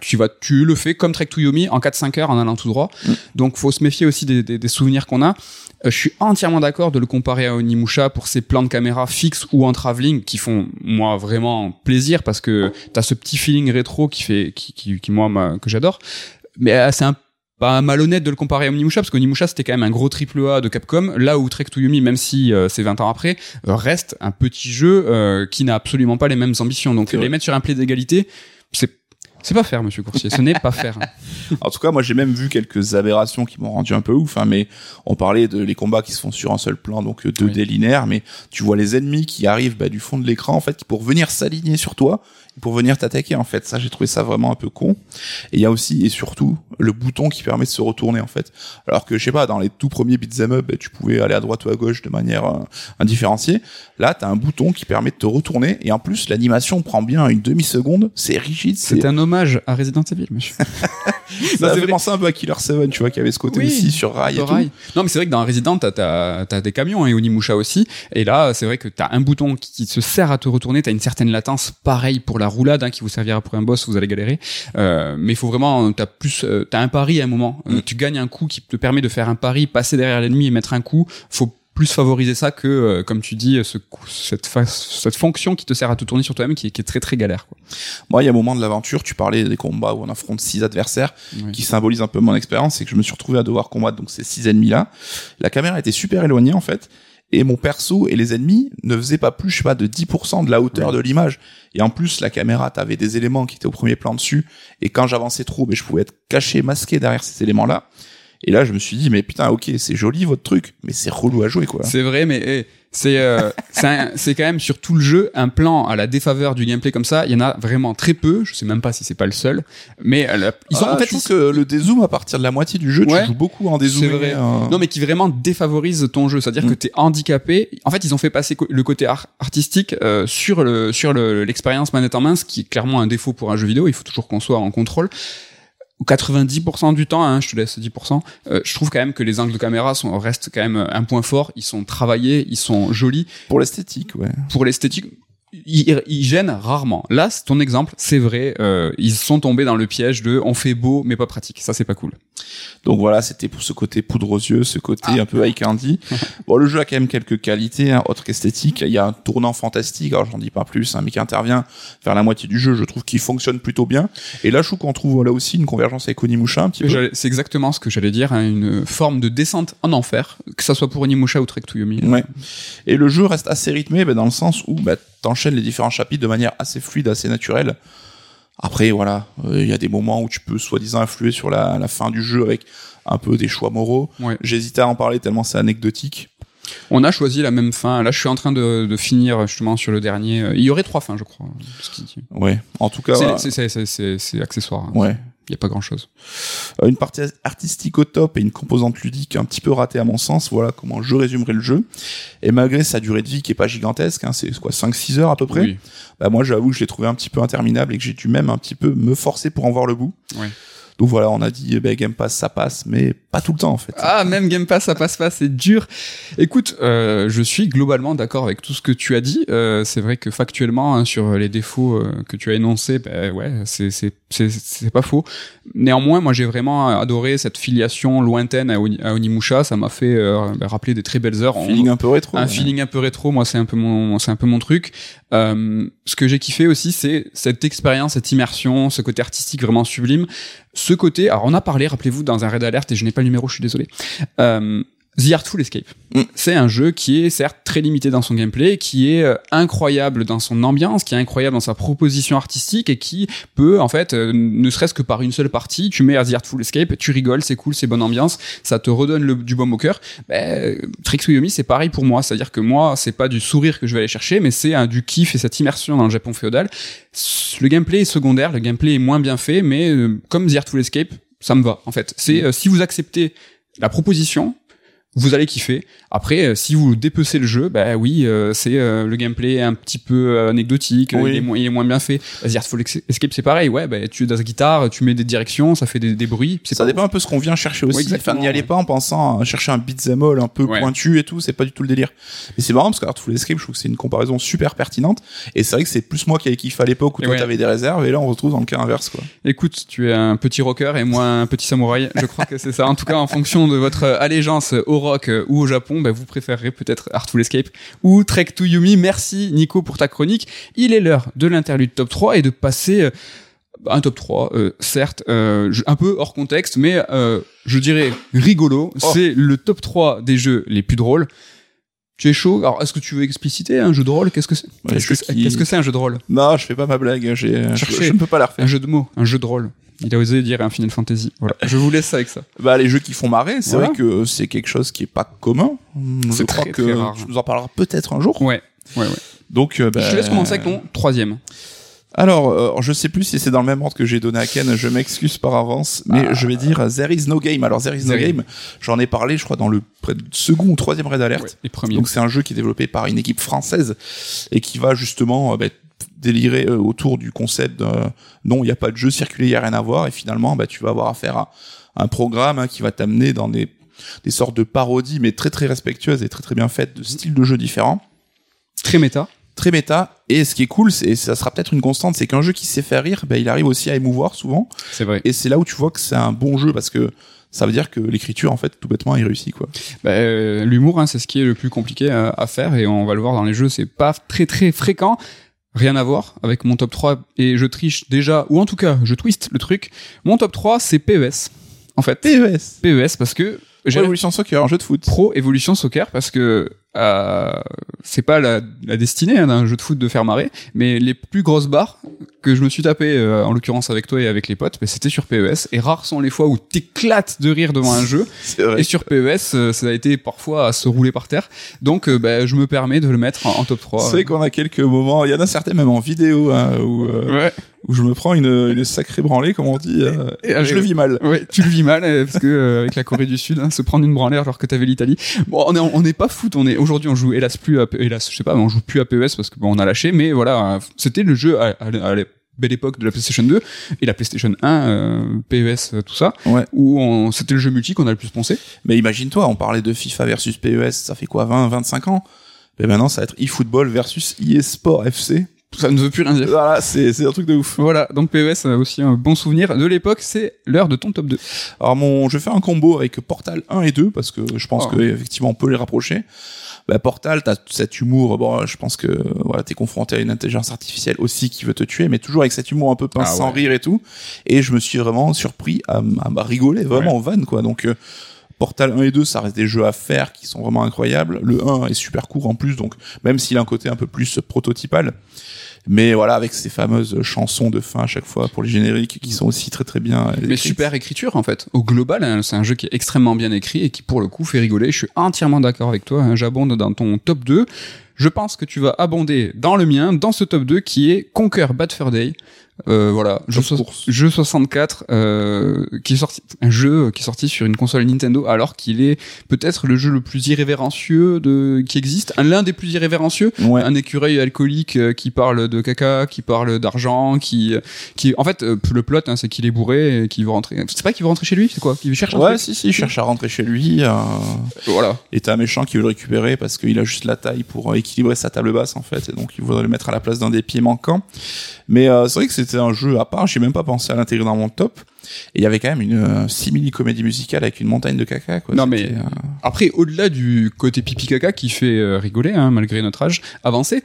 Tu vas, tu le fais comme Trek to Yomi en 4-5 heures en allant tout droit. Mm. Donc faut se méfier aussi des, des- des souvenirs qu'on a. Je suis entièrement d'accord de le comparer à Onimusha pour ses plans de caméra fixes ou en travelling qui font moi vraiment plaisir parce que t'as ce petit feeling rétro qui fait qui, qui, qui, moi m'a- que j'adore. Mais euh, c'est un pas malhonnête de le comparer à Onimusha parce qu'Onimusha c'était quand même un gros triple A de Capcom. Là où Trek to Yomi même si euh, c'est 20 ans après euh, reste un petit jeu euh, qui n'a absolument pas les mêmes ambitions. Donc les mettre sur un pied d'égalité c'est c'est pas faire monsieur Courtier ce n'est pas faire En tout cas, moi j'ai même vu quelques aberrations qui m'ont rendu un peu ouf. Hein, mais on parlait de les combats qui se font sur un seul plan, donc euh, 2D Oui. linéaire. Mais tu vois les ennemis qui arrivent bah, du fond de l'écran en fait pour venir s'aligner sur toi, pour venir t'attaquer. En fait, ça j'ai trouvé ça vraiment un peu con. Et il y a aussi et surtout le bouton qui permet de se retourner en fait. Alors que je sais pas, dans les tout premiers beat'em up, bah, tu pouvais aller à droite ou à gauche de manière euh, indifférenciée. Là, t'as un bouton qui permet de te retourner. Et en plus, l'animation prend bien une demi seconde. C'est rigide. C'est c'est un hommage à Resident Evil monsieur ça Non, fait penser un peu à Killer 7, tu vois, qui avait ce côté Oui, aussi sur rail et tout. Non, mais c'est vrai que dans Resident, t'as, t'as, t'as des camions hein, et Onimusha aussi. Et là, c'est vrai que t'as un bouton qui, qui se sert à te retourner. T'as une certaine latence. Pareil pour la roulade, hein, qui vous servira pour un boss, vous allez galérer. Euh, mais il faut vraiment, t'as plus, euh, t'as un pari à un moment. Euh, Mm. Tu gagnes un coup qui te permet de faire un pari, passer derrière l'ennemi et mettre un coup. Faut plus favoriser ça que, euh, comme tu dis, ce, cette, fonction qui te sert à te tourner sur toi-même qui est, qui est très très galère. Quoi. Moi, il y a un moment de l'aventure, tu parlais des combats où on affronte six adversaires, qui symbolise un peu mon expérience, c'est que je me suis retrouvé à devoir combattre donc ces six ennemis-là. La caméra était super éloignée, en fait. Et mon perso et les ennemis ne faisaient pas plus, je sais pas, de 10% de la hauteur de l'image. Et en plus, la caméra, t'avais des éléments qui étaient au premier plan dessus. Et quand j'avançais trop, ben, je pouvais être caché, masqué derrière ces éléments-là. Et là, je me suis dit, mais putain, ok, c'est joli votre truc, mais c'est relou à jouer, quoi. C'est vrai, mais eh, c'est euh, c'est quand même sur tout le jeu un plan à la défaveur du gameplay comme ça. Il y en a vraiment très peu. Je sais même pas si c'est pas le seul, mais euh, la- ils sont Ah, en fait je que le dézoom à partir de la moitié du jeu, Ouais. tu joues beaucoup en dézoomé. C'est vrai. euh, non mais qui vraiment défavorise ton jeu. C'est-à-dire Mm. que t'es handicapé. En fait, ils ont fait passer le côté ar- artistique euh, sur le sur le- l'expérience manette en main, ce qui est clairement un défaut pour un jeu vidéo. Il faut toujours qu'on soit en contrôle. 90% du temps, hein, je te laisse 10%, euh, je trouve quand même que les angles de caméra sont, restent quand même un point fort. Ils sont travaillés, ils sont jolis. Pour l'esthétique, ouais. pour l'esthétique, ils, ils gênent rarement. Là, ton exemple, c'est vrai, euh, ils sont tombés dans le piège de on fait beau mais pas pratique. Ça, c'est pas cool. Donc voilà, c'était pour ce côté poudre aux yeux, ce côté Ah. un peu high candy. bon, le jeu a quand même quelques qualités, hein, autres qu'esthétiques. Il y a un tournant fantastique, alors j'en dis pas plus, hein, mais qui intervient vers la moitié du jeu. Je trouve qu'il fonctionne plutôt bien. Et là, je trouve qu'on trouve là aussi une convergence avec Onimusha un petit peu. C'est exactement ce que j'allais dire, hein, une forme de descente en enfer, que ça soit pour Onimusha ou Trek to Yomi. Ouais. Et le jeu reste assez rythmé, bah, dans le sens où bah, t'enchaînes les différents chapitres de manière assez fluide, assez naturelle. Après, voilà, euh, il y a des moments où tu peux soi-disant influer sur la, la fin du jeu avec un peu des choix moraux. Ouais. J'hésitais à en parler tellement c'est anecdotique. On a choisi la même fin. Là, je suis en train de, de finir justement sur le dernier. Euh, Il y aurait trois fins, je crois. Ouais. En tout cas, C'est- c'est accessoire. hein. ouais. Il y a pas grand chose. Euh, une partie artistique au top et une composante ludique un petit peu ratée à mon sens. Voilà comment je résumerai le jeu. Et malgré sa durée de vie qui est pas gigantesque, hein, c'est quoi 5-6 heures à peu près. Oui. Bah moi j'avoue que je l'ai trouvé un petit peu interminable et que j'ai dû même un petit peu me forcer pour en voir le bout. Donc voilà, on a dit eh ben, Game Pass ça passe, mais pas tout le temps en fait. Ah, même Game Pass, ça passe pas, c'est dur. Écoute, euh, je suis globalement d'accord avec tout ce que tu as dit. Euh, c'est vrai que factuellement, hein, sur les défauts euh, que tu as énoncés, ben ouais, c'est c'est pas faux. Néanmoins, moi, j'ai vraiment adoré cette filiation lointaine à, Oni- à Onimusha. Ça m'a fait euh, ben, rappeler des très belles heures. On- feeling un peu rétro. un ouais. feeling un peu rétro moi c'est un peu mon c'est un peu mon truc euh, ce que j'ai kiffé aussi c'est cette expérience cette immersion ce côté artistique vraiment sublime ce côté alors on a parlé rappelez-vous dans un raid alert et je n'ai pas le numéro je suis désolé. Euh, The Artful Escape. Mm. C'est un jeu qui est certes très limité dans son gameplay, qui est euh, incroyable dans son ambiance, qui est incroyable dans sa proposition artistique et qui peut en fait, euh, ne serait-ce que par une seule partie, tu mets à The Artful Escape, tu rigoles, c'est cool, c'est bonne ambiance, ça te redonne le, du baume au cœur. Ben, Trixuyomi, c'est pareil pour moi, c'est-à-dire que moi, c'est pas du sourire que je vais aller chercher, mais c'est du kiff et cette immersion dans le Japon féodal. Le gameplay est secondaire, le gameplay est moins bien fait, mais euh, comme The Artful Escape, ça me va en fait. C'est euh, si vous acceptez la proposition, vous allez kiffer. Après, euh, si vous dépecez le jeu, bah oui, euh, c'est euh, le gameplay est un petit peu euh, anecdotique, Oui. il, est moins, il est moins bien fait. The Artful Escape, c'est pareil, ouais, bah, tu es dans la guitare, tu mets des directions, ça fait des, des bruits. Ça pas dépend un peu ce qu'on vient chercher aussi. Ouais, enfin, n'y allez pas en pensant à chercher un beat'em all un peu Ouais. pointu et tout, c'est pas du tout le délire. Mais c'est marrant parce que Artful Escape, je trouve que c'est une comparaison super pertinente. Et c'est vrai que c'est plus moi qui avais kiffé à l'époque où toi ouais. t'avais des réserves et là on retrouve dans le cas inverse quoi. Écoute, tu es un petit rocker et moi un petit samouraï. Je crois que c'est ça. En tout cas, en fonction de votre allégeance au rock euh, ou au Japon, bah, vous préférerez peut-être Artful Escape ou Trek to Yumi. Merci Nico pour ta chronique. Il est l'heure de l'interlude top 3 et de passer euh, un top 3, euh, certes, euh, un peu hors contexte, mais euh, je dirais rigolo. Oh. C'est le top 3 des jeux les plus drôles. Tu es chaud? Alors, est-ce que tu veux expliciter un jeu de rôle? Qu'est-ce que c'est? Ouais, Qu'est-ce que c'est? qui- que un jeu de rôle? Non, je fais pas ma blague, j'ai, je, je ne peux pas la refaire. Un jeu de mots, un jeu de rôle. Il a osé dire un Final Fantasy. Voilà. Je vous laisse avec ça. Bah, les jeux qui font marrer, c'est Voilà. vrai que c'est quelque chose qui est pas commun. Je C'est crois très, que très rare. tu nous en parleras peut-être un jour. Ouais, ouais, ouais. Donc, euh, bah, Je te laisse commencer avec ton troisième. Alors, euh, je sais plus si c'est dans le même ordre que j'ai donné à Ken, je m'excuse par avance, mais Ah. je vais dire There is no game. Alors, There is no game, j'en ai parlé, je crois, dans le second ou troisième raid alert. Ouais, les premiers. Donc, c'est un jeu qui est développé par une équipe française et qui va justement euh, bah, délirer euh, autour du concept de, euh, non, il n'y a pas de jeu circulé, il n'y a rien à voir, et finalement, bah, tu vas avoir affaire à un programme hein, qui va t'amener dans des, des sortes de parodies, mais très très respectueuses et très très bien faites, de styles de jeux différents Très méta. très méta. Et ce qui est cool, c'est, et ça sera peut-être une constante, c'est qu'un jeu qui sait faire rire, ben, il arrive aussi à émouvoir souvent. C'est vrai. Et c'est là où tu vois que c'est un bon jeu parce que ça veut dire que l'écriture, en fait, tout bêtement, est réussie, quoi. Bah, euh, L'humour, hein, c'est ce qui est le plus compliqué à, à faire et on va le voir dans les jeux. C'est pas très très fréquent. Rien à voir avec mon top 3 et je triche déjà, ou en tout cas, je twist le truc. Mon top 3, c'est PES. En fait, PES. PES parce que j'ai Evolution Soccer, un jeu de foot. Pro Evolution Soccer parce que euh, c'est pas la, la destinée hein, d'un jeu de foot de faire marrer, mais les plus grosses barres que je me suis tapé, euh, en l'occurrence avec toi et avec les potes, bah, c'était sur PES. Et rares sont les fois où t'éclates de rire devant un jeu. Et sur PES, euh, ça a été parfois à se rouler par terre. Donc, euh, bah, je me permets de le mettre en, en top 3. C'est vrai qu'on a quelques moments, il y en a certains même en vidéo, hein, où, euh, Ouais, où je me prends une, une sacrée branlée, comme on dit, euh, Et- et- je le vis mal. ouais, tu le vis mal euh, parce que euh, avec la Corée du Sud, hein, se prendre une branlée alors que t'avais l'Italie. Bon, on est on n'est pas foot. On est aujourd'hui on joue hélas plus à hélas je sais pas, on joue plus à PES parce que bon on a lâché. Mais voilà, euh, c'était le jeu à, à- à la belle époque de la PlayStation 2 et la PlayStation 1, euh, PES, euh, tout ça, Ouais. où on- c'était le jeu multi qu'on a le plus poncé. Mais imagine-toi, on parlait de FIFA versus PES, ça fait quoi, 20, 25 ans? Ben maintenant, ça va être eFootball versus eSport FC. Ça ne veut plus rien dire. Voilà, c'est c'est un truc de ouf. Voilà, donc PES a aussi un bon souvenir de l'époque, c'est l'heure de ton top 2. Alors mon, je vais faire un combo avec Portal 1 et 2 parce que je pense Oh. que effectivement on peut les rapprocher. Bah, Portal, t'as cet humour. Bon, je pense que voilà, t'es confronté à une intelligence artificielle aussi qui veut te tuer, mais toujours avec cet humour un peu pince Ah sans rire et tout. Et je me suis vraiment surpris à, à, rigoler vraiment en van quoi. Donc euh, Portal 1 et 2, ça reste des jeux à faire qui sont vraiment incroyables. Le 1 est super court en plus, donc même s'il a un côté un peu plus prototypal. Mais voilà, avec ces fameuses chansons de fin à chaque fois pour les génériques qui sont aussi très très bien. Mais écrites. super écriture en fait. Au global, hein, c'est un jeu qui est extrêmement bien écrit et qui pour le coup fait rigoler. Je suis entièrement d'accord avec toi. hein, J'abonde dans ton top 2. Je pense que tu vas abonder dans le mien, dans ce top 2 qui est Conquer Bad Fur Day. Euh, voilà, jeu, Top so- course. jeu 64, euh, qui est sorti, un jeu qui est sorti sur une console Nintendo, alors qu'il est peut-être le jeu le plus irrévérencieux de qui existe, un l'un des plus irrévérencieux, Ouais. un écureuil alcoolique euh, qui parle de caca, qui parle d'argent, qui, qui, en fait, euh, le plot, hein, c'est qu'il est bourré et qu'il veut rentrer. C'est pas qu'il veut rentrer chez lui, c'est quoi? Qu'il cherche un Ouais, truc si, si, il cherche à rentrer chez lui. Euh, Voilà. et t'as un méchant qui veut le récupérer parce qu'il a juste la taille pour euh, équilibrer sa table basse, en fait. Et donc, il voudrait le mettre à la place d'un des pieds manquants. Mais euh, c'est vrai que c'était un jeu à part. J'ai même pas pensé à l'intégrer dans mon top. Et il y avait quand même une euh, simili-comédie musicale avec une montagne de caca, quoi. Non, mais- euh, Après, au-delà du côté pipi caca qui fait euh, rigoler, hein, malgré notre âge avancé,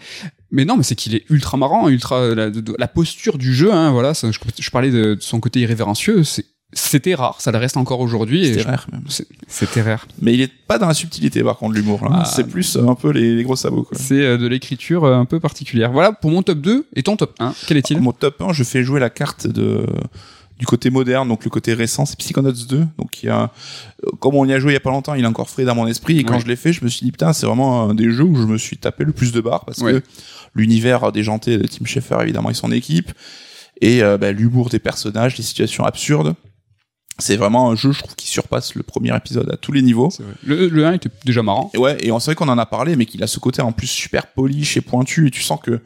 mais non, mais c'est qu'il est ultra marrant, ultra la, posture du jeu, hein, voilà. ça, je, je parlais de, de son côté irrévérencieux, c'est c'était rare, ça le reste encore aujourd'hui. C'était rare, même. C'était rare. Mais il est pas dans la subtilité, par contre, l'humour. Ah, c'est plus euh, un peu les, les gros sabots, quoi. C'est euh, de l'écriture euh, un peu particulière. Voilà pour mon top 2 et ton top 1. Quel est-il? Mon top 1, je fais jouer la carte de du côté moderne, donc le côté récent, c'est Psychonauts 2. Donc il y a, comme on y a joué il y a pas longtemps, il est encore frais dans mon esprit. Et quand Ouais. je l'ai fait, je me suis dit putain, c'est vraiment un des jeux où je me suis tapé le plus de barres parce Ouais. que l'univers déjanté de Tim Schafer évidemment et son équipe et bah, l'humour des personnages, les situations absurdes. C'est vraiment un jeu, je trouve, qui surpasse le premier épisode à tous les niveaux. Le, le 1 était déjà marrant. Et ouais, et on vrai qu'on en a parlé, mais qu'il a ce côté en plus super polish et pointu, et tu sens que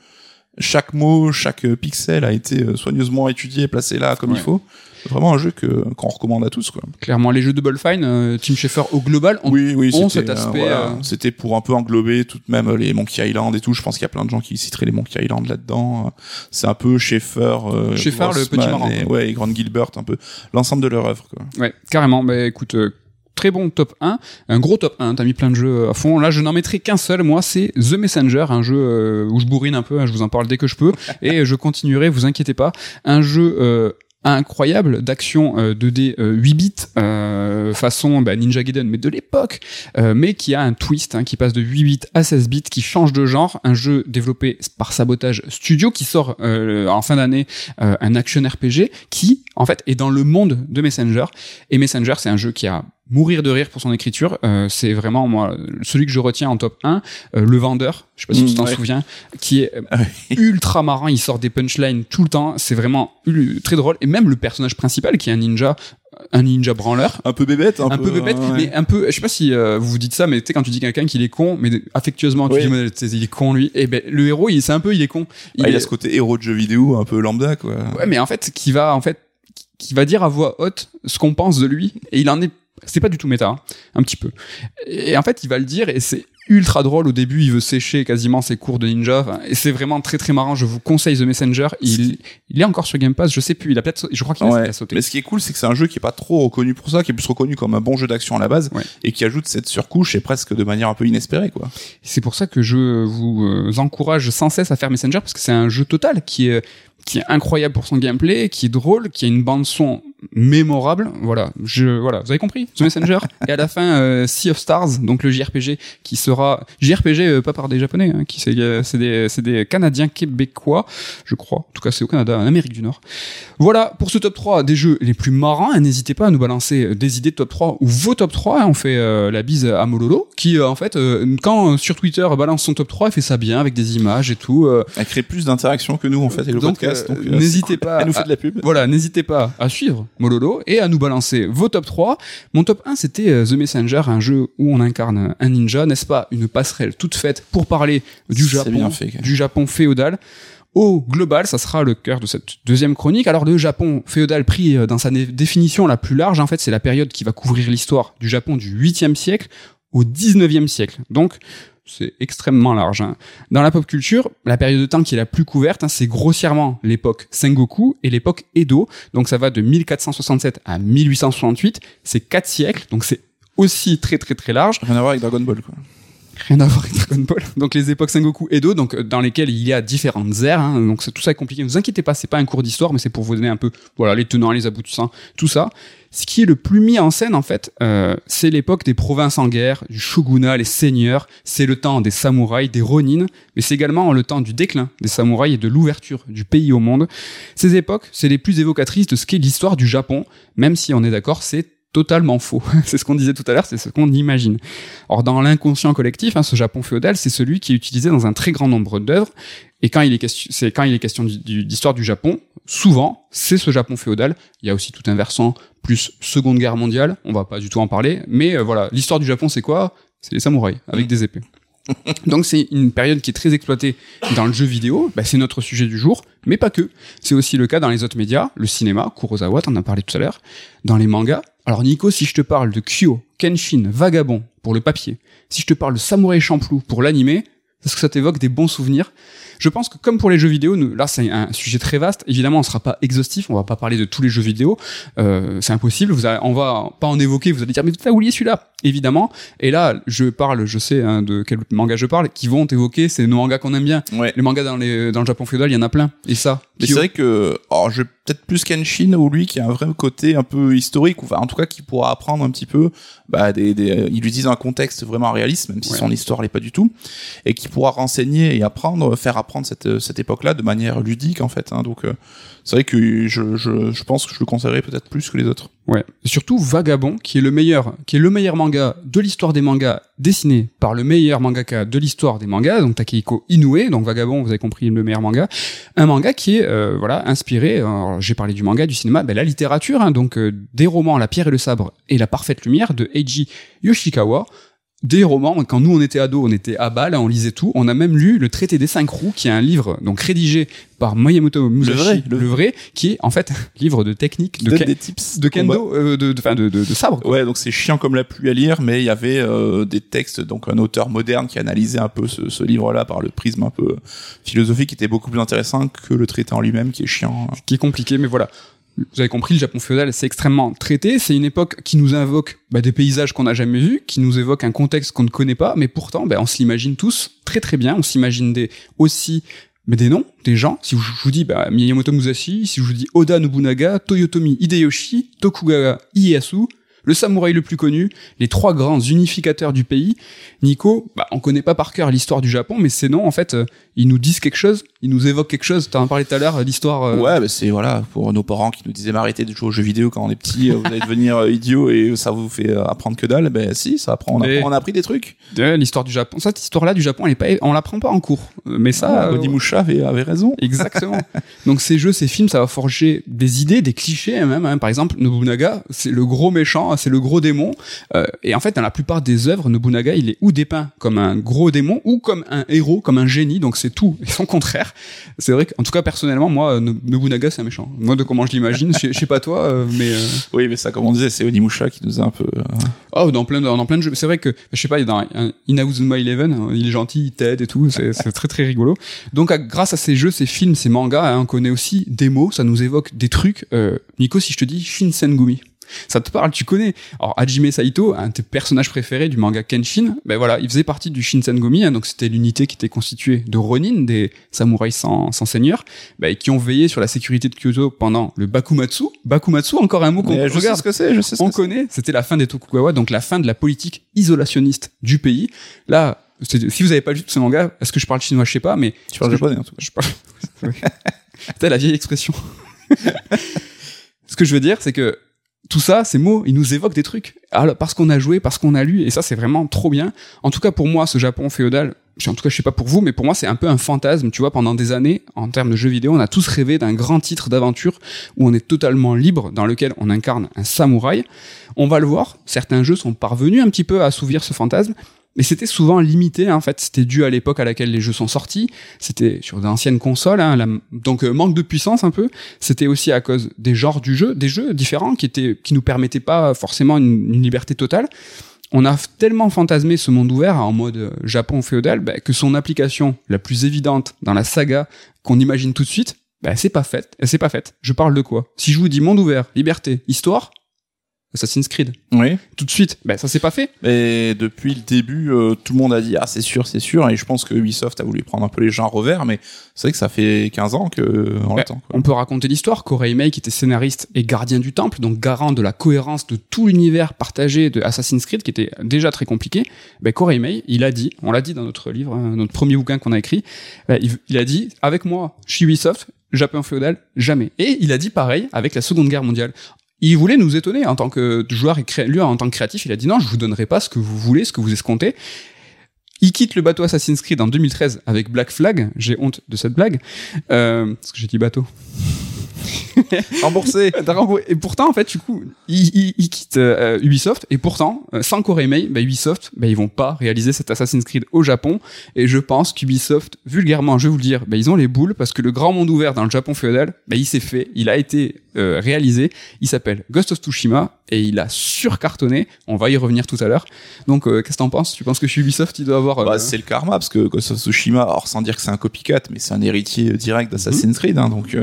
chaque mot, chaque euh, pixel a été euh, soigneusement étudié, placé là comme Ouais. il faut. C'est vraiment un jeu que qu'on recommande à tous, quoi. Clairement, les jeux de Fine, euh, Tim Schafer au global, on oui, oui, ont cet aspect, voilà, euh, c'était pour un peu englober tout de même les Monkey Island et tout. Je pense qu'il y a plein de gens qui citeraient les Monkey Island là-dedans. C'est un peu Schaeffer, euh, Schaeffer, le petit marrant, et, ouais, et Grant Gilbert, un peu l'ensemble de leur œuvre, quoi. Ouais, carrément. Bah écoute, euh, très bon top 1, un gros top 1, t'as mis plein de jeux à fond. Là, je n'en mettrai qu'un seul, moi, c'est The Messenger, un jeu euh, où je bourrine un peu, hein, je vous en parle dès que je peux, et je continuerai, vous inquiétez pas. Un jeu euh, incroyable d'action euh, 2D euh, 8 bits euh, façon bah, Ninja Gaiden mais de l'époque euh, mais qui a un twist hein, qui passe de 8 bits à 16 bits qui change de genre un jeu développé par Sabotage Studio qui sort euh, en fin d'année euh, un action RPG qui en fait est dans le monde de Messenger et Messenger c'est un jeu qui a mourir de rire pour son écriture euh, c'est vraiment moi celui que je retiens en top 1 euh, le vendeur je sais pas si Mmh, tu t'en ouais. souviens qui est euh, Ah ultra marrant il sort des punchlines tout le temps c'est vraiment très drôle et même le personnage principal qui est un ninja un ninja branleur Un peu bébête, un, un peu bébête, ouais. mais un peu, je sais pas si euh, vous vous dites ça, mais tu sais, quand tu dis quelqu'un qu'il est con, mais affectueusement, tu Oui. dis, mais, il est con, lui, et ben, le héros, il, c'est un peu, il est con. Il Ah, il est- a ce côté héros de jeu vidéo, un peu lambda, quoi. Ouais, mais en fait, qui va, en fait, qui va dire à voix haute ce qu'on pense de lui, et il en est, c'est pas du tout méta, hein, un petit peu. Et en fait, il va le dire, et c'est ultra drôle. Au début, il veut sécher quasiment ses cours de ninja, et c'est vraiment très très marrant. Je vous conseille The Messenger. Il, il est encore sur Game Pass, je sais plus. Il a peut-être, je crois qu'il a, Ouais. sauté. Mais ce qui est cool, c'est que c'est un jeu qui est pas trop reconnu pour ça, qui est plus reconnu comme un bon jeu d'action à la base, Ouais. et qui ajoute cette surcouche et presque de manière un peu inespérée, quoi. C'est pour ça que je vous euh, encourage sans cesse à faire Messenger parce que c'est un jeu total qui est qui est incroyable pour son gameplay, qui est drôle, qui a une bande son mémorable. Voilà, je voilà, vous avez compris? The Messenger et à la fin euh, Sea of Stars, donc le JRPG qui sera JRPG euh, pas par des japonais, hein, qui c'est euh, c'est des c'est des Canadiens québécois, je crois. En tout cas, c'est au Canada, en Amérique du Nord. Voilà pour ce top 3 des jeux les plus marrants. Et N'hésitez pas à nous balancer euh, des idées de top 3 ou vos top 3. On fait euh, la bise à Mololo qui, euh, en fait, euh, quand euh, sur Twitter balance son top 3, elle fait ça bien avec des images et tout. euh, Elle crée plus d'interaction que nous, en fait, avec le Donc, podcast. Donc, n'hésitez cool. pas Elle nous fait de la pub. voilà, n'hésitez pas à suivre Mololo et à nous balancer vos top 3. Mon top 1, c'était euh, The Messenger, un jeu où on incarne un ninja, n'est-ce pas? Une passerelle toute faite pour parler du Japon, fait, du Japon féodal. Au global, ça sera le cœur de cette deuxième chronique. Alors, le Japon féodal pris euh, dans sa définition la plus large, en fait, c'est la période qui va couvrir l'histoire du Japon du 8e siècle au 19e siècle. Donc, c'est extrêmement large. hein. Dans la pop culture, la période de temps qui est la plus couverte, hein, c'est grossièrement l'époque Sengoku et l'époque Edo. Donc ça va de 1467 à 1868. C'est quatre siècles, donc c'est aussi très très très large. Rien à voir avec Dragon Ball, quoi. Rien à voir avec Dragon Ball. Donc les époques Sengoku Edo, donc dans lesquelles il y a différentes ères. hein. donc tout ça est compliqué. Ne vous inquiétez pas, c'est pas un cours d'histoire, mais c'est pour vous donner un peu, voilà, les tenants, les aboutissants, tout ça. Ce qui est le plus mis en scène, en fait, euh, c'est l'époque des provinces en guerre, du shogunat, les seigneurs. C'est le temps des samouraïs, des ronins, mais c'est également le temps du déclin des samouraïs et de l'ouverture du pays au monde. Ces époques, c'est les plus évocatrices de ce qu'est l'histoire du Japon, même si on est d'accord, c'est totalement faux. c'est ce qu'on disait tout à l'heure, c'est ce qu'on imagine. Or, dans l'inconscient collectif, hein, ce Japon féodal, c'est celui qui est utilisé dans un très grand nombre d'œuvres. Et quand il est question, c'est quand il est question d'histoire du Japon, souvent, c'est ce Japon féodal. Il y a aussi tout un versant plus Seconde Guerre mondiale. On va pas du tout en parler, mais euh, voilà, l'histoire du Japon, c'est quoi? C'est les samouraïs avec des épées. Donc c'est une période qui est très exploitée dans le jeu vidéo, bah, c'est notre sujet du jour, mais pas que. C'est aussi le cas dans les autres médias, le cinéma, Kurosawa, t'en as parlé tout à l'heure, dans les mangas. Alors Nico, si je te parle de Kyo, Kenshin, Vagabond pour le papier, si je te parle de Samurai Champloo pour l'animé, est-ce que ça t'évoque des bons souvenirs? Je pense que comme pour les jeux vidéo, nous, là c'est un sujet très vaste. Évidemment, on sera pas exhaustif, on va pas parler de tous les jeux vidéo, euh, c'est impossible. Vous allez- on va pas en évoquer. Vous allez dire mais t'as oublié celui-là, évidemment. Et là, je parle, je sais hein, de quel manga je parle, qui vont évoquer c'est nos mangas qu'on aime bien. Ouais. Les mangas dans les dans le Japon féodal, il y en a plein. Et ça, Mais c'est vrai que, alors, je peut-être plus Kenshin ou lui qui a un vrai côté un peu historique, ou enfin, en tout cas, qui pourra apprendre un petit peu, bah, des, des, il utilise un contexte vraiment réaliste, même si Ouais. son histoire l'est pas du tout, et qui pourra renseigner et apprendre, faire apprendre cette, cette époque-là de manière ludique, en fait, hein. Donc, euh, c'est vrai que je, je, pense que je le conseillerais peut-être plus que les autres. Ouais. Surtout Vagabond, qui est le meilleur, qui est le meilleur manga de l'histoire des mangas dessiné par le meilleur mangaka de l'histoire des mangas, donc Takehiko Inoue. Donc Vagabond, vous avez compris, le meilleur manga. Un manga qui est, euh, voilà, inspiré. J'ai parlé du manga, du cinéma, ben, la littérature, hein, donc euh, des romans La Pierre et le Sabre et La Parfaite Lumière de Eiji Yoshikawa. Des romans, quand nous on était ados, on était à balle, on lisait tout. On a même lu le traité des cinq roues, qui est un livre donc rédigé par Miyamoto Musashi, vrai, le, le- vrai, qui est en fait un livre de technique de, des tips de kendo, euh, de, de, de, de, sabre. Ouais, donc c'est chiant comme la pluie à lire, mais il y avait euh, des textes, donc un auteur moderne qui analysait un peu ce, ce livre-là par le prisme un peu philosophique, qui était beaucoup plus intéressant que le traité en lui-même, qui est chiant. qui est compliqué, mais voilà. Vous avez compris, le Japon féodal, c'est extrêmement traité. C'est une époque qui nous invoque bah, des paysages qu'on n'a jamais vus, qui nous évoque un contexte qu'on ne connaît pas, mais pourtant, bah, on se l'imagine tous très très bien. On s'imagine aussi des noms, des gens. Si je je vous dis bah, Miyamoto Musashi, si je vous dis Oda Nobunaga, Toyotomi Hideyoshi, Tokugawa Ieyasu, le samouraï le plus connu, les trois grands unificateurs du pays. Nico, bah, on connaît pas par cœur l'histoire du Japon, mais ces noms, en fait, euh, ils nous disent quelque chose, ils nous évoquent quelque chose. T'en as parlé tout à l'heure, euh, l'histoire. euh, Ouais, bah c'est voilà pour nos parents qui nous disaient mais arrêtez de jouer aux jeux vidéo quand on est petit, vous allez devenir idiot et ça vous fait apprendre que dalle. Ben si, ça apprend, on, apprend- on a appris des trucs. Ouais, l'histoire du Japon. Cette histoire-là du Japon, elle est pas, on l'apprend pas en cours. Mais ça, Ah, Onimusha avait, avait raison. exactement. Donc ces jeux, ces films, ça va forger des idées, des clichés hein, même. hein. Par exemple, Nobunaga, c'est le gros méchant, c'est le gros démon. Euh, et en fait, dans la plupart des œuvres, Nobunaga, il est ou dépeint comme un gros démon ou comme un héros, comme un génie. Donc c'est tout et son contraire. C'est vrai qu'en tout cas, personnellement, moi, No- Nobunaga, c'est un méchant. Moi, de comment je l'imagine, je sais- pas toi, euh, mais euh, Oui, mais ça, comme on disait, c'est Onimusha qui nous a un peu. euh, Oh, dans plein de, dans plein de jeux. C'est vrai que, je sais pas, dans un Inazuma Eleven, hein, il est gentil, il t'aide et tout. C'est c'est très très rigolo. Donc, à- grâce à ces jeux, ces films, ces mangas, hein, on connaît aussi des mots. Ça nous évoque des trucs. Euh, Nico, si je te dis Shinsengumi. Ça te parle, tu connais. Alors, Hajime Saito, un de tes personnages préférés du manga Kenshin, ben voilà, il faisait partie du Shinsengumi, hein, donc c'était l'unité qui était constituée de Ronin, des samouraïs sans, sans seigneur, ben, qui ont veillé sur la sécurité de Kyoto pendant le Bakumatsu. Bakumatsu, encore un mot qu'on je sais regarde ce que c'est, je sais ce on que connaît, c'était la fin des Tokugawa, donc la fin de la politique isolationniste du pays. Là, si vous avez pas lu ce manga, est-ce que je parle chinois, je sais pas, mais Tu parles japonais en tout cas. je parle. C'était la vieille expression. ce que je veux dire, c'est que tout ça, ces mots, ils nous évoquent des trucs. Alors, parce qu'on a joué, parce qu'on a lu, et ça, c'est vraiment trop bien. En tout cas, pour moi, ce Japon féodal, en tout cas, je sais pas pour vous, mais pour moi, c'est un peu un fantasme. Tu vois, pendant des années, en termes de jeux vidéo, on a tous rêvé d'un grand titre d'aventure où on est totalement libre, dans lequel on incarne un samouraï. On va le voir, certains jeux sont parvenus un petit peu à assouvir ce fantasme, mais c'était souvent limité, hein, en fait. C'était dû à l'époque à laquelle les jeux sont sortis. C'était sur d'anciennes consoles, hein, donc euh, manque de puissance un peu. C'était aussi à cause des genres du jeu, des jeux différents qui étaient, qui nous permettaient pas forcément une, une liberté totale. on a tellement fantasmé ce monde ouvert en mode euh, Japon féodal bah, que son application la plus évidente dans la saga qu'on imagine tout de suite, bah, c'est pas faite. C'est pas faite. Je parle de quoi? Si je vous dis monde ouvert, liberté, histoire, Assassin's Creed. Oui. Tout de suite, ben ça s'est pas fait. Mais depuis le début, euh, tout le monde a dit ah c'est sûr, c'est sûr, et je pense que Ubisoft a voulu prendre un peu les gens à revers, mais c'est vrai que ça fait 15 ans que on Ben, l'attend. on peut raconter l'histoire. Koreimei, qui était scénariste et gardien du temple, donc garant de la cohérence de tout l'univers partagé de Assassin's Creed, qui était déjà très compliqué. Ben, Koreimei, il a dit, on l'a dit dans notre livre, hein, notre premier bouquin qu'on a écrit, ben, il, il a dit, avec moi, chez Ubisoft, Japon féodal, jamais. Et il a dit pareil avec la Seconde Guerre mondiale. Il voulait nous étonner en tant que joueur et cré- lui en tant que créatif. Il a dit non, je vous donnerai pas ce que vous voulez, ce que vous escomptez. Il quitte le bateau Assassin's Creed en 2013 avec Black Flag. J'ai honte de cette blague euh, parce que j'ai dit bateau. Remboursé. Et pourtant, en fait, du coup, il, il- il quitte euh, Ubisoft et pourtant, euh, sans Koreimei, bah, Ubisoft, bah, ils vont pas réaliser cet Assassin's Creed au Japon. Et je pense qu'Ubisoft, vulgairement, je vais vous le dire, bah, ils ont les boules parce que le grand monde ouvert dans le Japon féodal, bah, il s'est fait, il a été euh, réalisé. Il s'appelle Ghost of Tsushima et il a surcartonné. On va y revenir tout à l'heure. Donc, euh, qu'est-ce que t'en penses? Tu penses que chez Ubisoft, il doit avoir euh, Bah, c'est le karma parce que Ghost of Tsushima, alors sans dire que c'est un copycat, mais c'est un héritier direct d'Assassin's Creed, hein, donc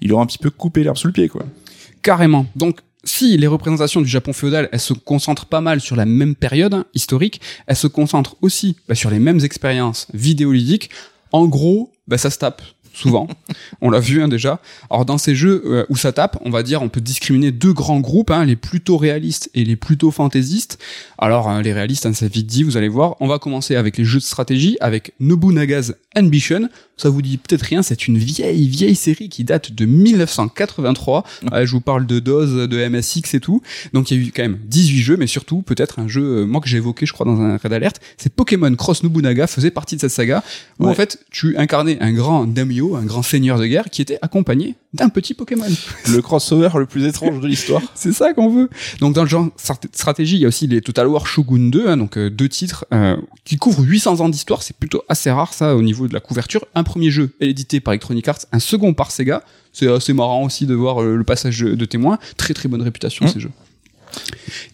il aura un petit peu coupé l'herbe sous le pied, quoi. Carrément. Donc, si les représentations du Japon féodal, elles se concentrent pas mal sur la même période hein, historique, elles se concentrent aussi bah, sur les mêmes expériences vidéoludiques. En gros, bah, ça se tape souvent. on l'a vu hein, déjà. Alors dans ces jeux euh, où ça tape, on va dire, on peut discriminer deux grands groupes, hein, les plutôt réalistes et les plutôt fantaisistes. Alors hein, les réalistes, hein, c'est vite dit, vous allez voir. On va commencer avec les jeux de stratégie, avec Nobunaga's Ambition. Ça vous dit peut-être rien, c'est une vieille, vieille série qui date de 1983. Ouais, je vous parle de DOS, de MSX et tout. Donc il y a eu quand même 18 jeux, mais surtout peut-être un jeu, euh, moi que j'ai évoqué, je crois, dans un Red Alert, c'est Pokémon Cross Nobunaga faisait partie de cette saga, où Ouais. en fait tu incarnais un grand daimyo, un grand seigneur de guerre, qui était accompagné d'un petit Pokémon. Le crossover le plus étrange de l'histoire. C'est ça qu'on veut. Donc dans le genre strat- stratégie, il y a aussi les Total War Shogun 2, hein, donc euh, deux titres euh, qui couvrent 800 ans d'histoire. C'est plutôt assez rare ça au niveau de la couverture. Un premier jeu est édité par Electronic Arts, un second par Sega. C'est assez marrant aussi de voir euh, le passage de témoin. Très très bonne réputation Mm. ces jeux.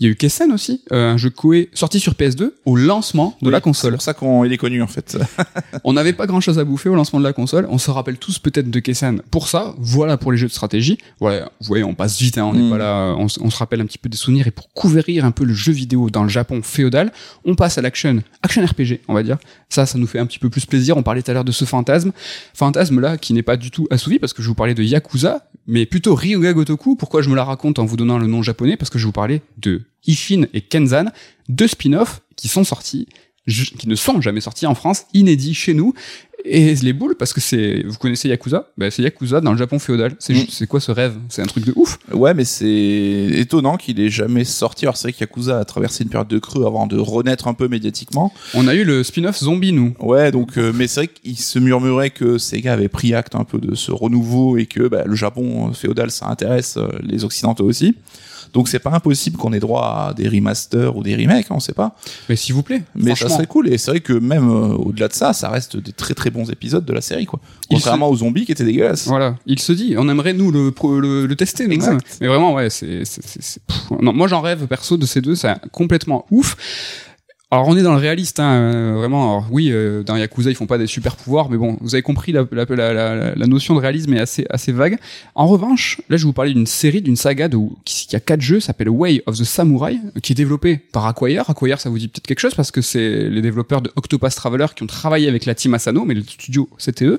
Il y a eu Kessen aussi, euh, un jeu Koei sorti sur PS2 au lancement de la C'est console. pour ça qu'on il est connu en fait. On n'avait pas grand chose à bouffer au lancement de la console. On se rappelle tous peut-être de Kessen pour ça. Voilà pour les jeux de stratégie. Voilà, vous voyez, on passe vite, hein, on n'est Mm. pas là, on se rappelle un petit peu des souvenirs. Et pour couvrir un peu le jeu vidéo dans le Japon féodal, on passe à l'action, action RPG, on va dire. Ça, ça nous fait un petit peu plus plaisir. On parlait tout à l'heure de ce fantasme. Fantasme là qui n'est pas du tout assouvi parce que je vous parlais de Yakuza, mais plutôt Ryuga Gotoku. Pourquoi je me la raconte en vous donnant le nom japonais? Parce que je vous parlais de Ishin et Kenzan, deux spin-offs qui sont sortis, qui ne sont jamais sortis en France, inédits chez nous. Et les boules, parce que c'est, vous connaissez Yakuza? Ben, c'est Yakuza dans le Japon féodal. C'est Mm. c'est quoi ce rêve? C'est un truc de ouf. Ouais, mais c'est étonnant qu'il ait jamais sorti. Alors c'est vrai qu'Yakuza a traversé une période de creux avant de renaître un peu médiatiquement. On a eu le spin-off zombie, nous. Ouais, donc euh, mais c'est vrai qu'il se murmurait que Sega avait pris acte un peu de ce renouveau et que bah, le Japon féodal ça intéresse euh, les occidentaux aussi. Donc c'est pas impossible qu'on ait droit à des remasters ou des remakes, on sait pas. Mais s'il vous plaît. Mais ça serait cool et c'est vrai que même euh, au-delà de ça, ça reste des très très bons épisodes de la série quoi. Contrairement aux zombies qui étaient dégueulasses. Voilà, il se dit, on aimerait nous le, pro- le, le tester. nous, Exact. Mais vraiment, ouais, c'est, non, moi j'en rêve perso de ces deux, c'est complètement ouf. Alors on est dans le réaliste, hein, euh, vraiment. Alors, oui, euh, dans Yakuza ils font pas des super pouvoirs, mais bon, vous avez compris la, notion de réalisme est assez vague. En revanche, là je vous parler d'une série, d'une saga de qui, a quatre jeux, s'appelle Way of the Samurai, qui est développé par Acquire. Acquire, ça vous dit peut-être quelque chose parce que c'est les développeurs de Octopus Traveler qui ont travaillé avec la team Asano, mais le studio c'était eux.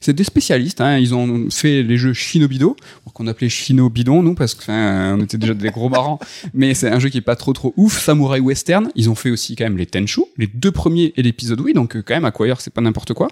C'est des spécialistes, hein, ils ont fait les jeux Shinobido, qu'on appelait Shinobidon nous parce que enfin, on était déjà des gros marrants, mais c'est un jeu qui est pas trop trop ouf. Samurai Western, ils ont fait aussi quand même les Tenchu, les deux premiers et l'épisode oui, donc euh, quand même Acquire c'est pas n'importe quoi.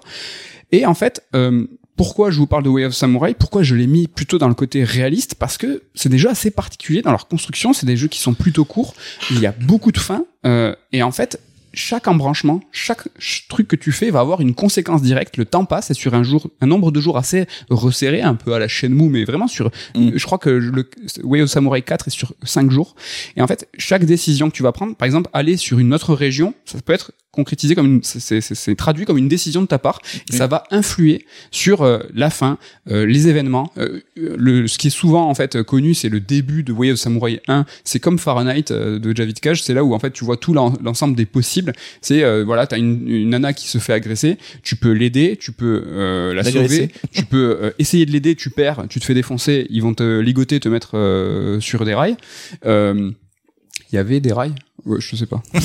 Et en fait, euh, pourquoi je vous parle de Way of Samurai? Pourquoi je l'ai mis plutôt dans le côté réaliste? Parce que c'est des jeux assez particuliers dans leur construction. C'est des jeux qui sont plutôt courts. Il y a beaucoup de fins. euh, et en fait, chaque embranchement, chaque ch- truc que tu fais va avoir une conséquence directe. Le temps passe et sur un jour, un nombre de jours assez resserré, un peu à la chaîne mou, mais vraiment sur. Mm. Je crois que le Way of Samurai 4 est sur 5 jours. Et en fait, chaque décision que tu vas prendre, par exemple, aller sur une autre région, ça peut être concrétisé comme une, c'est, c'est, c'est traduit comme une décision de ta part. Et Oui. Ça va influer sur euh, la fin, euh, les événements. Euh, le, ce qui est souvent en fait connu, c'est le début de Way of Samurai 1. C'est comme Fahrenheit euh, de Javid Cage. C'est là où en fait tu vois tout l'en- l'ensemble des possibles. C'est euh, voilà, t'as une, une nana qui se fait agresser. Tu peux l'aider, tu peux euh, la sauver, tu peux essayer de l'aider. Tu perds, tu te fais défoncer. Ils vont te ligoter, te mettre euh, sur des rails. Euh, Il y avait des rails. Ouais, je sais pas.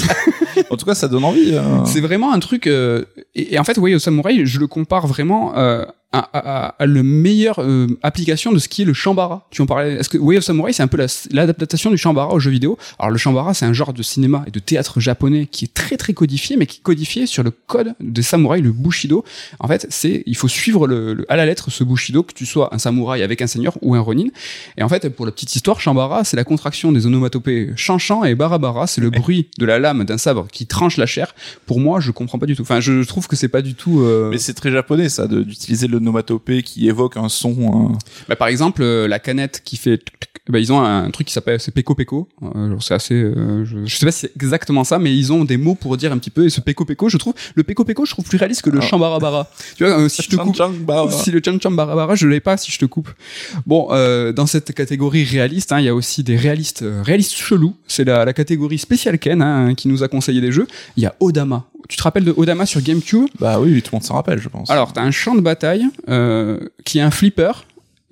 En tout cas, ça donne envie. euh. C'est vraiment un truc. euh, et, et en fait, Way of Samurai, je le compare vraiment euh, à, à, à la meilleure euh, application de ce qui est le Shambara. Tu en parlais. Est-ce que Way of Samurai, c'est un peu la- l'adaptation du Shambara au jeu vidéo? Alors le Shambara, c'est un genre de cinéma et de théâtre japonais qui est très très codifié, mais qui est codifié sur le code des samouraïs, le Bushido. En fait, c'est il faut suivre le, le- à la lettre ce Bushido, que tu sois un samouraï avec un seigneur ou un ronin. Et en fait, pour la petite histoire, Shambara, c'est la contraction des onomatopées chanchan et barabara, c'est le bruit de la lame d'un sabre qui tranche la chair. Pour moi, je comprends pas du tout. Enfin, je trouve que c'est pas du tout. euh, Mais c'est très japonais, ça, d'utiliser le nomatopée qui évoque un son. bah, par exemple, euh, la canette qui fait, bah, ils ont un truc qui s'appelle c'est Peko Peko. Euh, c'est assez, euh, je, je sais pas si c'est exactement ça, mais ils ont des mots pour dire un petit peu. Et ce Peko Peko, je trouve le Peko Peko, je trouve plus réaliste que le Ah. Chambarabara. tu vois, si je te coupe. Si le Chan Chan Barabara, je l'ai pas si je te coupe. Bon, euh, dans cette catégorie réaliste, hein, il y a aussi des réalistes, euh, réalistes chelous. C'est la, la catégorie spécial Ken hein, qui nous a conseillé des jeux. Il y a Odama. Tu te rappelles de Odama sur GameCube? Bah oui, tout le monde s'en rappelle, je pense. Alors, t'as un champ de bataille euh, qui est un flipper.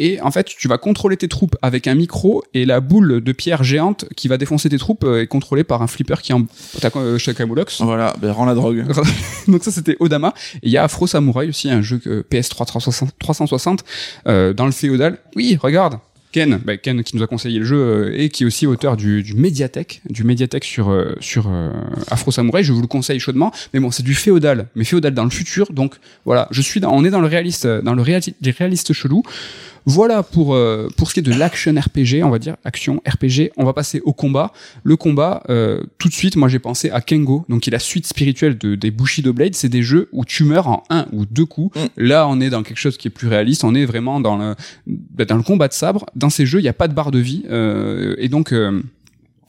Et en fait, tu vas contrôler tes troupes avec un micro et la boule de pierre géante qui va défoncer tes troupes euh, est contrôlée par un flipper qui est en t'as quoi, euh, chez Camoulox. Voilà, ben rends la drogue. Donc ça c'était Odama. Et il y a Afro Samurai aussi, un jeu que PS3 360, 360 euh, dans le féodal. Oui, regarde. Ken, bah, Ken qui nous a conseillé le jeu euh, et qui est aussi auteur du, du du Mediatek sur euh, euh, Afro Samurai. Je vous le conseille chaudement. Mais bon, c'est du féodal, mais féodal dans le futur. Donc voilà, je suis dans, on est dans le réaliste, dans le réaliste, les réalistes. Voilà pour euh, pour ce qui est de l'action RPG, on va dire action RPG. On va passer au combat. Le combat, euh, tout de suite, moi j'ai pensé à Kengo, donc qui est la suite spirituelle de, des Bushido Blade. C'est des jeux où tu meurs en un ou deux coups. Mm. Là, on est dans quelque chose qui est plus réaliste. On est vraiment dans le dans le combat de sabre. Dans ces jeux, il n'y a pas de barre de vie, euh, et donc euh,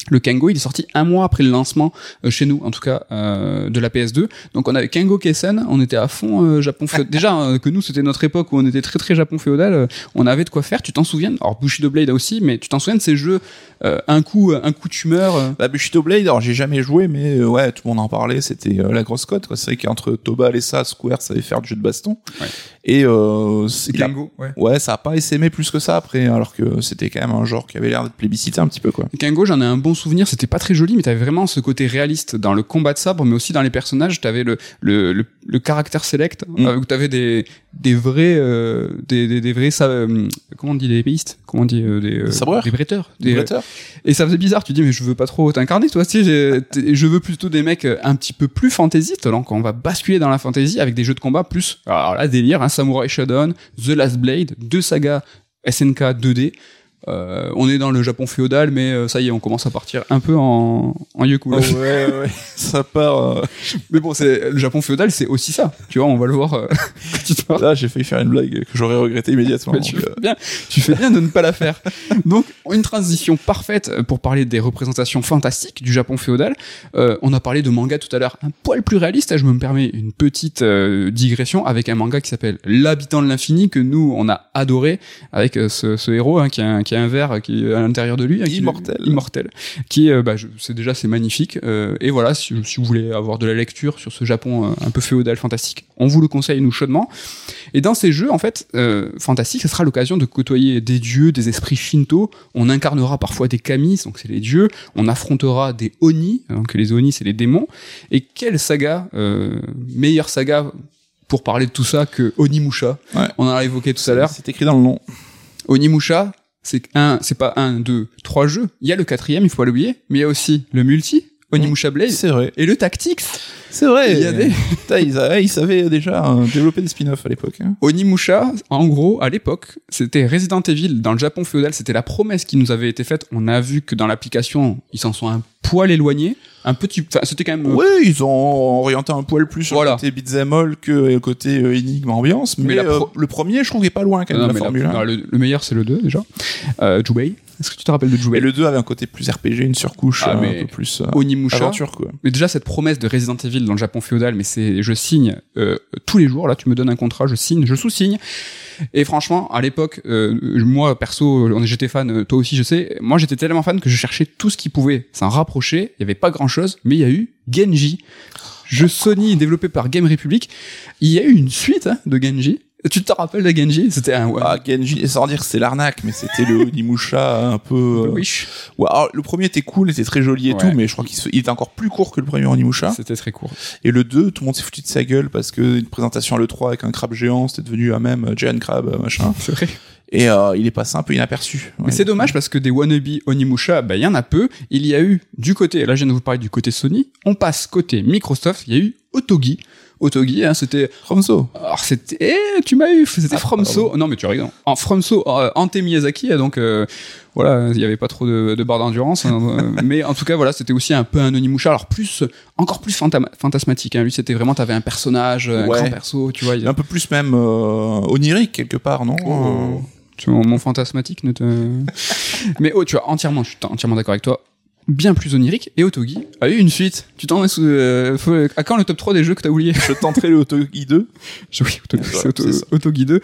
le Kengo, il est sorti un mois après le lancement euh, chez nous, en tout cas euh, de la PS2. Donc on avait Kengo Kessen, on était à fond euh, Japon féodal. Déjà euh, que nous, c'était notre époque où on était très très Japon féodal. euh, on avait de quoi faire. Tu t'en souviens? Alors Bushido Blade aussi, mais tu t'en souviens de ces jeux euh, un coup, un coup tu meurs. Bah, Bushido Blade, alors j'ai jamais joué, mais ouais, tout le monde en parlait, c'était euh, la grosse cote. C'est vrai qu'entre Toba et ça, Square savait faire du jeu de baston. Ouais. Et euh, Kengo, ouais. Ouais, ça a pas essaimé plus que ça après, alors que c'était quand même un genre qui avait l'air d'être plébiscité un petit peu, quoi. Kengo, j'en ai un bon souvenir. C'était pas très joli, mais t'avais vraiment ce côté réaliste dans le combat de sabre, mais aussi dans les personnages. T'avais le le, le le caractère select, Mm. euh, où t'avais des des vrais euh, des, des des vrais euh, comment on dit des épéistes Comment on dit euh, des euh, sabreurs des bretteurs des, Et ça faisait bizarre. Tu dis mais je veux pas trop t'incarner, toi. Tu sais, je veux plutôt des mecs un petit peu plus fantaisistes. Donc on va basculer dans la fantasy avec des jeux de combat plus. Alors là délire, hein, Samurai Shodown, The Last Blade, deux sagas SNK 2D. Euh, on est dans le Japon féodal, mais euh, ça y est, on commence à partir un peu en, en yoku. ouais, ouais, ça part. euh, Mais bon, c'est le Japon féodal, c'est aussi ça. Tu vois, on va le voir. euh. Là, j'ai failli faire une blague que j'aurais regretté immédiatement. Mais tu fais euh, bien, tu fais bien de ne pas la faire. Donc, une transition parfaite pour parler des représentations fantastiques du Japon féodal. Euh, on a parlé de manga tout à l'heure, un poil plus réaliste. Je me permets une petite euh, digression avec un manga qui s'appelle L'habitant de l'infini que nous on a adoré avec ce, ce héros hein, qui, un, qui a un verre qui est à l'intérieur de lui, hein, qui- Immortel. immortel, qui euh, bah, c'est déjà c'est magnifique. Euh, et voilà, si, si vous voulez avoir de la lecture sur ce Japon euh, un peu féodal fantastique, on vous le conseille nous chaudement. Et dans ces jeux, en fait, fantastiques, ça sera l'occasion de côtoyer des dieux, des esprits shinto. On incarnera parfois des kamis, donc c'est les dieux. On affrontera des oni, donc les oni, c'est les démons. Et quelle saga, euh, meilleure saga pour parler de tout ça que Onimusha? Ouais. On en a évoqué tout à l'heure. C'est écrit dans le nom. Onimusha, c'est un, c'est pas un, deux, trois jeux. Il y a le quatrième, il faut l'oublier, mais il y a aussi le multi, Onimusha Blade, C'est vrai. et le Tactics. C'est vrai. Il y a des- Putain, ils, a- ils savaient déjà euh, développer des spin-offs à l'époque. hein. Onimusha, en gros, à l'époque, c'était Resident Evil dans le Japon féodal. C'était la promesse qui nous avait été faite. On a vu que dans l'application, ils s'en sont un poil éloignés. Un petit, enfin, c'était quand même. euh, Ouais, ils ont orienté un poil plus sur Voilà. le côté beat'em all que le côté euh, énigme ambiance. Mais euh, le premier, je trouve est pas loin quand même non, de la formule. hein. non, le, le meilleur, c'est le 2, déjà. Euh, Jubei. Est-ce que tu te rappelles de Et jouer le 2 avait un côté plus RPG, une surcouche Ah, mais un peu plus euh, Onimusha aventure quoi. Mais déjà cette promesse de Resident Evil dans le Japon féodal, mais c'est je signe euh, tous les jours. Là, tu me donnes un contrat, je signe, je sous-signe. Et franchement, à l'époque, euh, moi perso, on- j'étais fan. euh, Toi aussi, je sais. Moi, j'étais tellement fan que je cherchais tout ce qui pouvait s'en rapprocher. Il y avait pas grand-chose, mais il y a eu Genji, jeu Sony développé par Game Republic. Il y a eu une suite hein, de Genji. Tu te rappelles de Genji? C'était un ouais, Ah, Genji, sans dire que c'est l'arnaque, mais c'était le Onimusha un peu. euh, Wish. Ouais, alors, le premier était cool, était très joli et Ouais. tout, mais je crois qu'il se- était encore plus court que le premier Onimusha. C'était très court. Et le 2, tout le monde s'est foutu de sa gueule parce que une présentation à l'E3 avec un crabe géant, c'était devenu un même euh, Giant Crab, euh, machin. C'est vrai. Et euh, il est passé un peu inaperçu. Mais c'est dommage parce que des wannabe Onimusha, bah, il y en a peu. Il y a eu du côté, là je viens de vous parler du côté Sony, on passe côté Microsoft, il y a eu Otogi. Otogi, hein, c'était, Romso. alors c'était, eh, tu m'as eu, c'était Ah, Fromso. Non mais tu rigoles. En Fromso, euh, Ante Miyazaki, donc euh, voilà, il y avait pas trop de, de barres d'endurance. hein, euh, mais en tout cas, voilà, c'était aussi un peu un Onimusha, alors plus, encore plus fantam- fantasmatique. Hein. Lui, c'était vraiment, t'avais un personnage, un grand perso, tu vois. il- un peu plus même euh, onirique quelque part, non? Oh. Tu vois, mon fantasmatique ne te. Mais oh, tu vois, entièrement, je suis entièrement d'accord avec toi. Bien plus onirique. Et Otogi a eu une suite. Tu t'en euh, faut- À quand le top 3 des jeux que t'as oublié? Je tenterai le Otogi 2. Oui, Otogi, Ouais, c'est Auto- c'est ça. Otogi 2.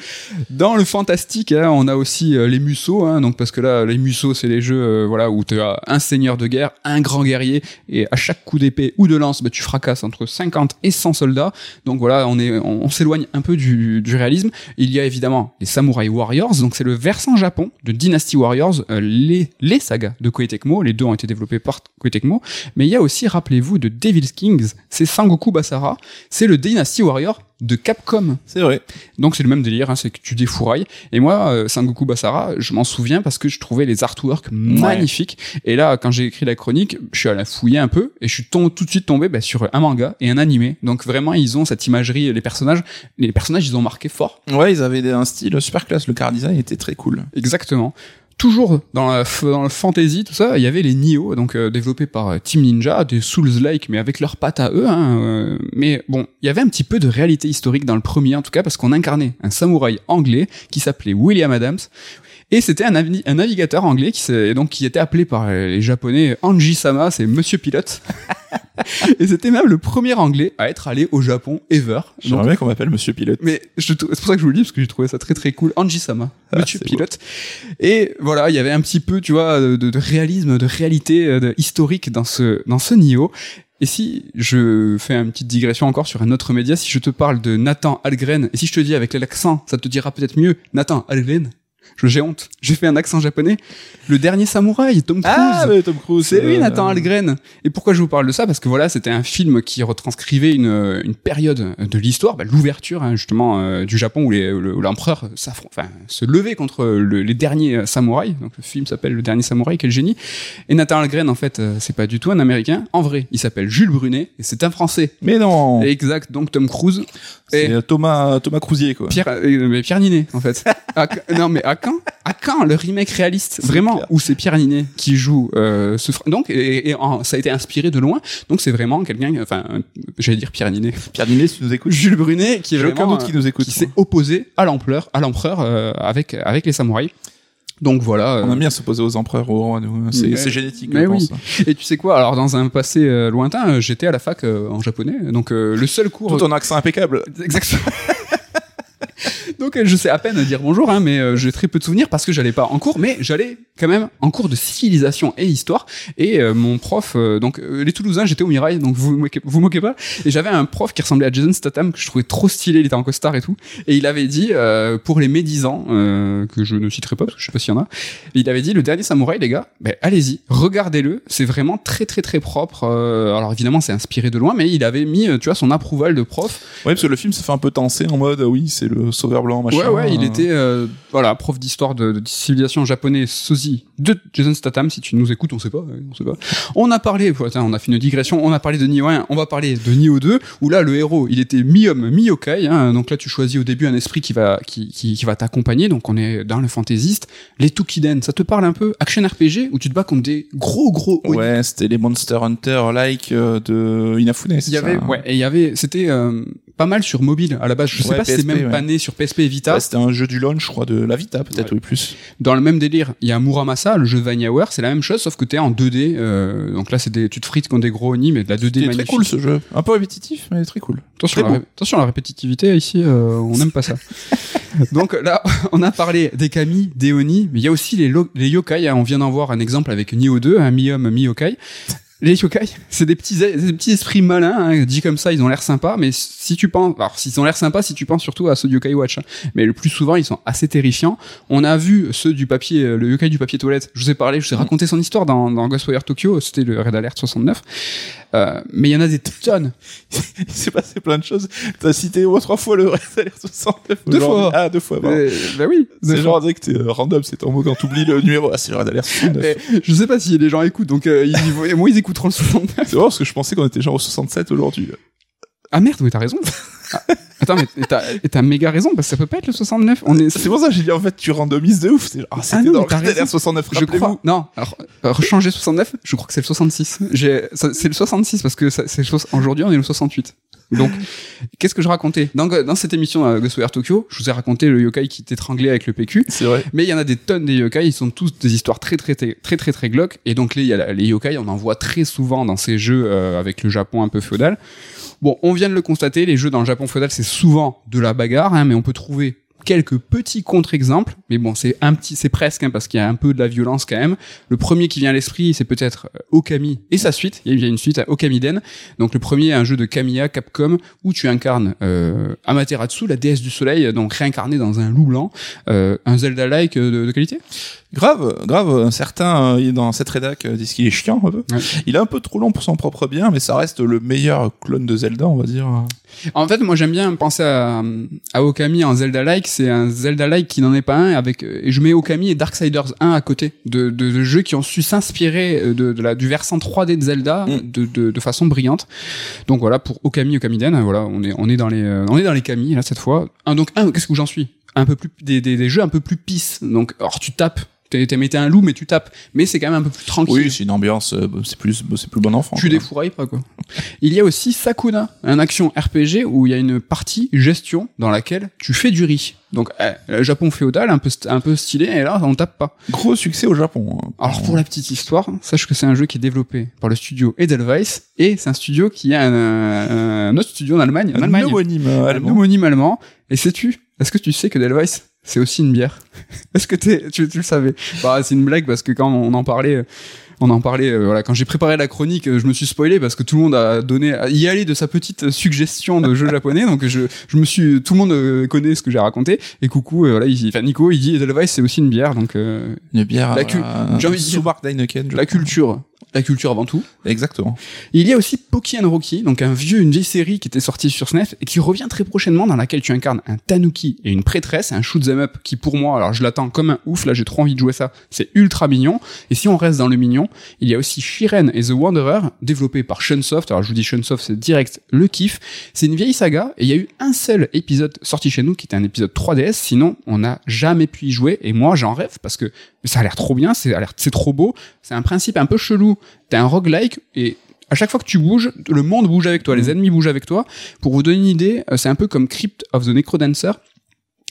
Dans le fantastique, hein, on a aussi euh, les Musso. Hein, donc parce que là, les Musso, c'est les jeux euh, voilà où tu as un seigneur de guerre, un grand guerrier, et à chaque coup d'épée ou de lance, bah, tu fracasses entre 50 et 100 soldats. Donc voilà, on est, on, on s'éloigne un peu du, du réalisme. Il y a évidemment les Samurai Warriors. Donc c'est le versant Japon de Dynasty Warriors, euh, les les sagas de Koei Tecmo. Les deux ont été développés par Koei Tecmo. Mais il y a aussi, rappelez-vous, de Devil's Kings. C'est Sangoku Basara. C'est le Dynasty Warrior de Capcom. C'est vrai. Donc c'est le même délire, hein, c'est que tu défourailles. Et moi, euh, Sangoku Basara, je m'en souviens parce que je trouvais les artworks magnifiques. Et là, quand j'ai écrit la chronique, je suis allé fouiller un peu et je suis tout de suite tombé bah, sur un manga et un animé. Donc vraiment, ils ont cette imagerie, les personnages, les personnages, ils ont marqué fort. Ouais, ils avaient un style super classe. Le car design était très cool. Exactement. Toujours dans, la, le fantasy, tout ça, il y avait les Nioh, donc euh, développés par euh, Team Ninja, des Souls-like, mais avec leurs pattes à eux. Hein, euh, mais bon, il y avait un petit peu de réalité historique dans le premier, en tout cas, parce qu'on incarnait un samouraï anglais qui s'appelait William Adams. Et c'était un, navi- un navigateur anglais qui, s'est- donc, qui était appelé par les japonais Anji-sama, c'est Monsieur Pilote. et c'était même le premier anglais à être allé au Japon ever. J'aimerais bien qu'on m'appelle Monsieur Pilote. mais c'est pour ça que je vous le dis parce que j'ai trouvé ça très très cool. Anji-sama, Ah, monsieur pilote. Et voilà, il y avait un petit peu, tu vois, de, de réalisme, de réalité euh, de historique dans ce dans ce Nioh. Et si je fais une petite digression encore sur un autre média, si je te parle de Nathan Algren, et si je te dis avec l'accent, ça te dira peut-être mieux, Nathan Algren. Je- J'ai honte. J'ai fait un accent japonais. Le dernier samouraï, Tom Cruise. Ah, mais Tom Cruise. C'est lui, euh, Nathan Algren. Et pourquoi je vous parle de ça? Parce que voilà, c'était un film qui retranscrivait une, une période de l'histoire, bah, l'ouverture hein, justement euh, du Japon où l'empereur enfin, se levait contre le- les derniers samouraïs. Donc le film s'appelle Le Dernier Samouraï, quel génie. Et Nathan Algren, en fait, euh, c'est pas du tout un Américain. En vrai, il s'appelle Jules Brunet et c'est un Français. Mais non. Exact. Donc Tom Cruise C'est et euh, Thomas Thomas Crousier quoi. Pierre, euh, mais Pierre Ninet, en fait. À- non, mais à quand À quand le remake réaliste Vraiment, où c'est Pierre Ninet qui joue euh, ce... Donc, et, et en- ça a été inspiré de loin. Donc, c'est vraiment quelqu'un... Enfin, euh, j'allais dire Pierre Ninet. Pierre Ninet, si tu nous écoutes. Jules Brunet, qui est J'ai aucun vraiment... doute qu'il nous écoute. qui s'est opposé à l'empereur, à l'empereur euh, avec avec les samouraïs. Donc voilà. On euh, aime bien s'opposer aux empereurs, aux rois. C'est génétique, mais je oui. pense. Et tu sais quoi Alors dans un passé euh, lointain, euh, j'étais à la fac euh, en japonais. Donc euh, le seul cours. Tout en accent impeccable. Exactement. Donc je sais à peine dire bonjour, hein, mais euh, j'ai très peu de souvenirs parce que j'allais pas en cours, mais j'allais quand même en cours de civilisation et histoire. Et euh, mon prof, euh, donc les Toulousains, j'étais au Mirail, donc vous moquez, vous moquez pas. Et j'avais un prof qui ressemblait à Jason Statham que je trouvais trop stylé, il était en costard et tout. Et il avait dit euh, pour les médisants euh, que je ne citerai pas parce que je sais pas s'il y en a. Il avait dit le dernier samouraï, les gars, ben allez-y, regardez-le, c'est vraiment très très très propre. Alors évidemment c'est inspiré de loin, mais il avait mis, tu vois, son approval de prof Ouais, parce que le film se fait un peu tenser en mode, oui, c'est le sauveur blanc, machin. Ouais, ouais, il était euh, voilà prof d'histoire de, de civilisation japonaise sosie de Jason Statham. Si tu nous écoutes, on sait pas, euh, on sait pas. On a parlé, attends, on a fait une digression. On a parlé de Nioh 1, on va parler de Nioh 2, où là le héros, il était mi-homme, mi-yokai. Hein, donc là, tu choisis au début un esprit qui va qui, qui, qui va t'accompagner. Donc on est dans le fantaisiste. Les Tukiden, ça te parle un peu? Action RPG où tu te bats contre des gros gros. Ouais, c'était les Monster Hunter like euh, de Inafune, Il y ça avait, hein ouais, et il y avait, c'était euh, pas mal sur mobile à la base. Je sais Ouais, pas si c'est même ouais. pas né sur PSP et Vita. Ouais, c'était un jeu du launch, je crois, de la Vita, peut-être, oui, plus. Dans le même délire, il y a Muramasa, le jeu de Vanillaware, c'est la même chose, sauf que t'es en 2D. euh, donc là, c'est des, tu te frites contre des gros Oni, mais de la 2D C'était très magnifique. cool ce jeu. Un peu répétitif, mais très cool. Attention, Très la, attention à la répétitivité ici, euh, on n'aime pas ça. Donc là, on a parlé des kami, des oni, mais il y a aussi les, les yokai. hein. On vient d'en voir un exemple avec Nioh 2, un mi-homme, mi-yokai. Les yokai, c'est des petits, des petits esprits malins, hein. dit comme ça, ils ont l'air sympas, mais si tu penses, alors s'ils ont l'air sympas, si tu penses surtout à ceux du Yokai Watch, hein. mais le plus souvent, ils sont assez terrifiants. On a vu ceux du papier, euh, le yokai du papier toilette. Je vous ai parlé, je vous ai raconté son histoire dans, dans Ghostwire Tokyo, c'était le Red Alert 69. Euh, mais il y en a des tonnes. Il s'est passé plein de choses. T'as cité au moins trois fois le Red Alert 69. Deux fois. Ah, deux fois. Euh, bah oui. C'est genre, que t'es euh, random, c'est ton mot quand t'oublies le numéro. Ah, c'est le Red Alert 69. Mais je sais pas si les gens écoutent, donc euh, ils, moi ils écouteront le 69. C'est vrai parce que je pensais qu'on était genre au 67 aujourd'hui. Ah merde, mais t'as raison. Ah, attends, mais t'as t'as méga raison, parce que ça peut pas être le 69. On est. C'est pour ça que j'ai dit en fait tu randomises de ouf. C'est genre, ah, c'était non, dans mais le t'as Red raison. Alert 69. Je crois. Non, alors, euh, rechanger 69, je crois que c'est le 66. J'ai, ça- c'est le 66 parce que ça- c'est aujourd'hui on est le 68. Donc, qu'est-ce que je racontais dans, dans cette émission euh, Ghostwire Tokyo, je vous ai raconté le yokai qui t'étranglait avec le PQ. C'est vrai. Mais il y en a des tonnes des yokai, ils sont tous des histoires très très très très très très glauques. Et donc les, y a les yokai, on en voit très souvent dans ces jeux euh, avec le Japon un peu féodal. Bon, on vient de le constater, les jeux dans le Japon féodal, c'est souvent de la bagarre, hein, mais on peut trouver quelques petits contre-exemples. Mais bon, c'est un petit, c'est presque, hein, parce qu'il y a un peu de la violence quand même. Le premier qui vient à l'esprit, c'est peut-être euh, Okami et sa suite. Il y a une suite à Okamiden. Donc le premier est un jeu de Kamiya Capcom où tu incarnes euh, Amaterasu, la déesse du soleil, donc réincarnée dans un loup blanc, euh, un Zelda-like euh, de, de qualité? Grave, grave. Un certain, euh, dans cette rédac, euh, disent qu'il est chiant un peu. Ouais. Il est un peu trop long pour son propre bien, mais ça reste le meilleur clone de Zelda, on va dire. En fait, moi j'aime bien penser à, à Okami en Zelda-like. C'est un Zelda-like qui n'en est pas un. Avec et je mets Okami et Darksiders 1 à côté de, de, de jeux qui ont su s'inspirer euh, de, de la du versant 3D de Zelda Mm. de, de, de façon brillante. Donc voilà pour Okami Okamiden. Voilà, on est on est dans les euh, on est dans les Kami là cette fois. Un, donc un, qu'est-ce que j'en suis? Un peu plus des, des, des jeux un peu plus pisse. Donc alors tu tapes. T'es t'es- mais t'es un loup, mais tu tapes. Mais c'est quand même un peu plus tranquille. Oui, c'est une ambiance, euh, c'est plus, c'est plus bon enfant. Tu défourailles pas quoi. Il y a aussi Sakuna, un action RPG où il y a une partie gestion dans laquelle tu fais du riz. Donc le Japon féodal un peu un peu stylé et là on tape pas. Gros succès au Japon. hein. Alors pour la petite histoire, sache que c'est un jeu qui est développé par le studio Edelweiss et c'est un studio qui a un, un- un autre studio en Allemagne, en un Allemagne, homonyme un allemand. homonyme allemand. Et sais-tu Est-ce que tu sais que Edelweiss c'est aussi une bière Est-ce que t'es- tu, tu le savais? Bah c'est une blague parce que quand on en parlait. euh, On en parlait, euh, voilà. Quand j'ai préparé la chronique, euh, je me suis spoilé parce que tout le monde a donné, a y allé de sa petite suggestion de jeu japonais. Donc je, je me suis, tout le monde euh, connaît ce que j'ai raconté. Et coucou, euh, voilà, il, enfin Nico, il dit Edelweiss c'est aussi une bière. Donc euh, Une bière. La euh, culture, la culture avant tout. Exactement. Il y a aussi Poki and Rocky, donc un vieux, une vieille série qui était sortie sur SNES et qui revient très prochainement dans laquelle tu incarnes un tanuki et une prêtresse, un shoot 'em up qui pour moi, alors je l'attends comme un ouf, là j'ai trop envie de jouer ça, c'est ultra mignon. Et si on reste dans le mignon, il y a aussi Shiren et The Wanderer, développé par Shunsoft. Alors je vous dis Shunsoft, c'est direct le kiff. C'est une vieille saga et il y a eu un seul épisode sorti chez nous qui était un épisode 3DS, sinon on n'a jamais pu y jouer et moi j'en rêve parce que ça a l'air trop bien, c'est a l'air- c'est trop beau, c'est un principe un peu chelou. T'as un roguelike et à chaque fois que tu bouges, le monde bouge avec toi, les ennemis bougent avec toi. Pour vous donner une idée, euh, c'est un peu comme Crypt of the Necrodancer.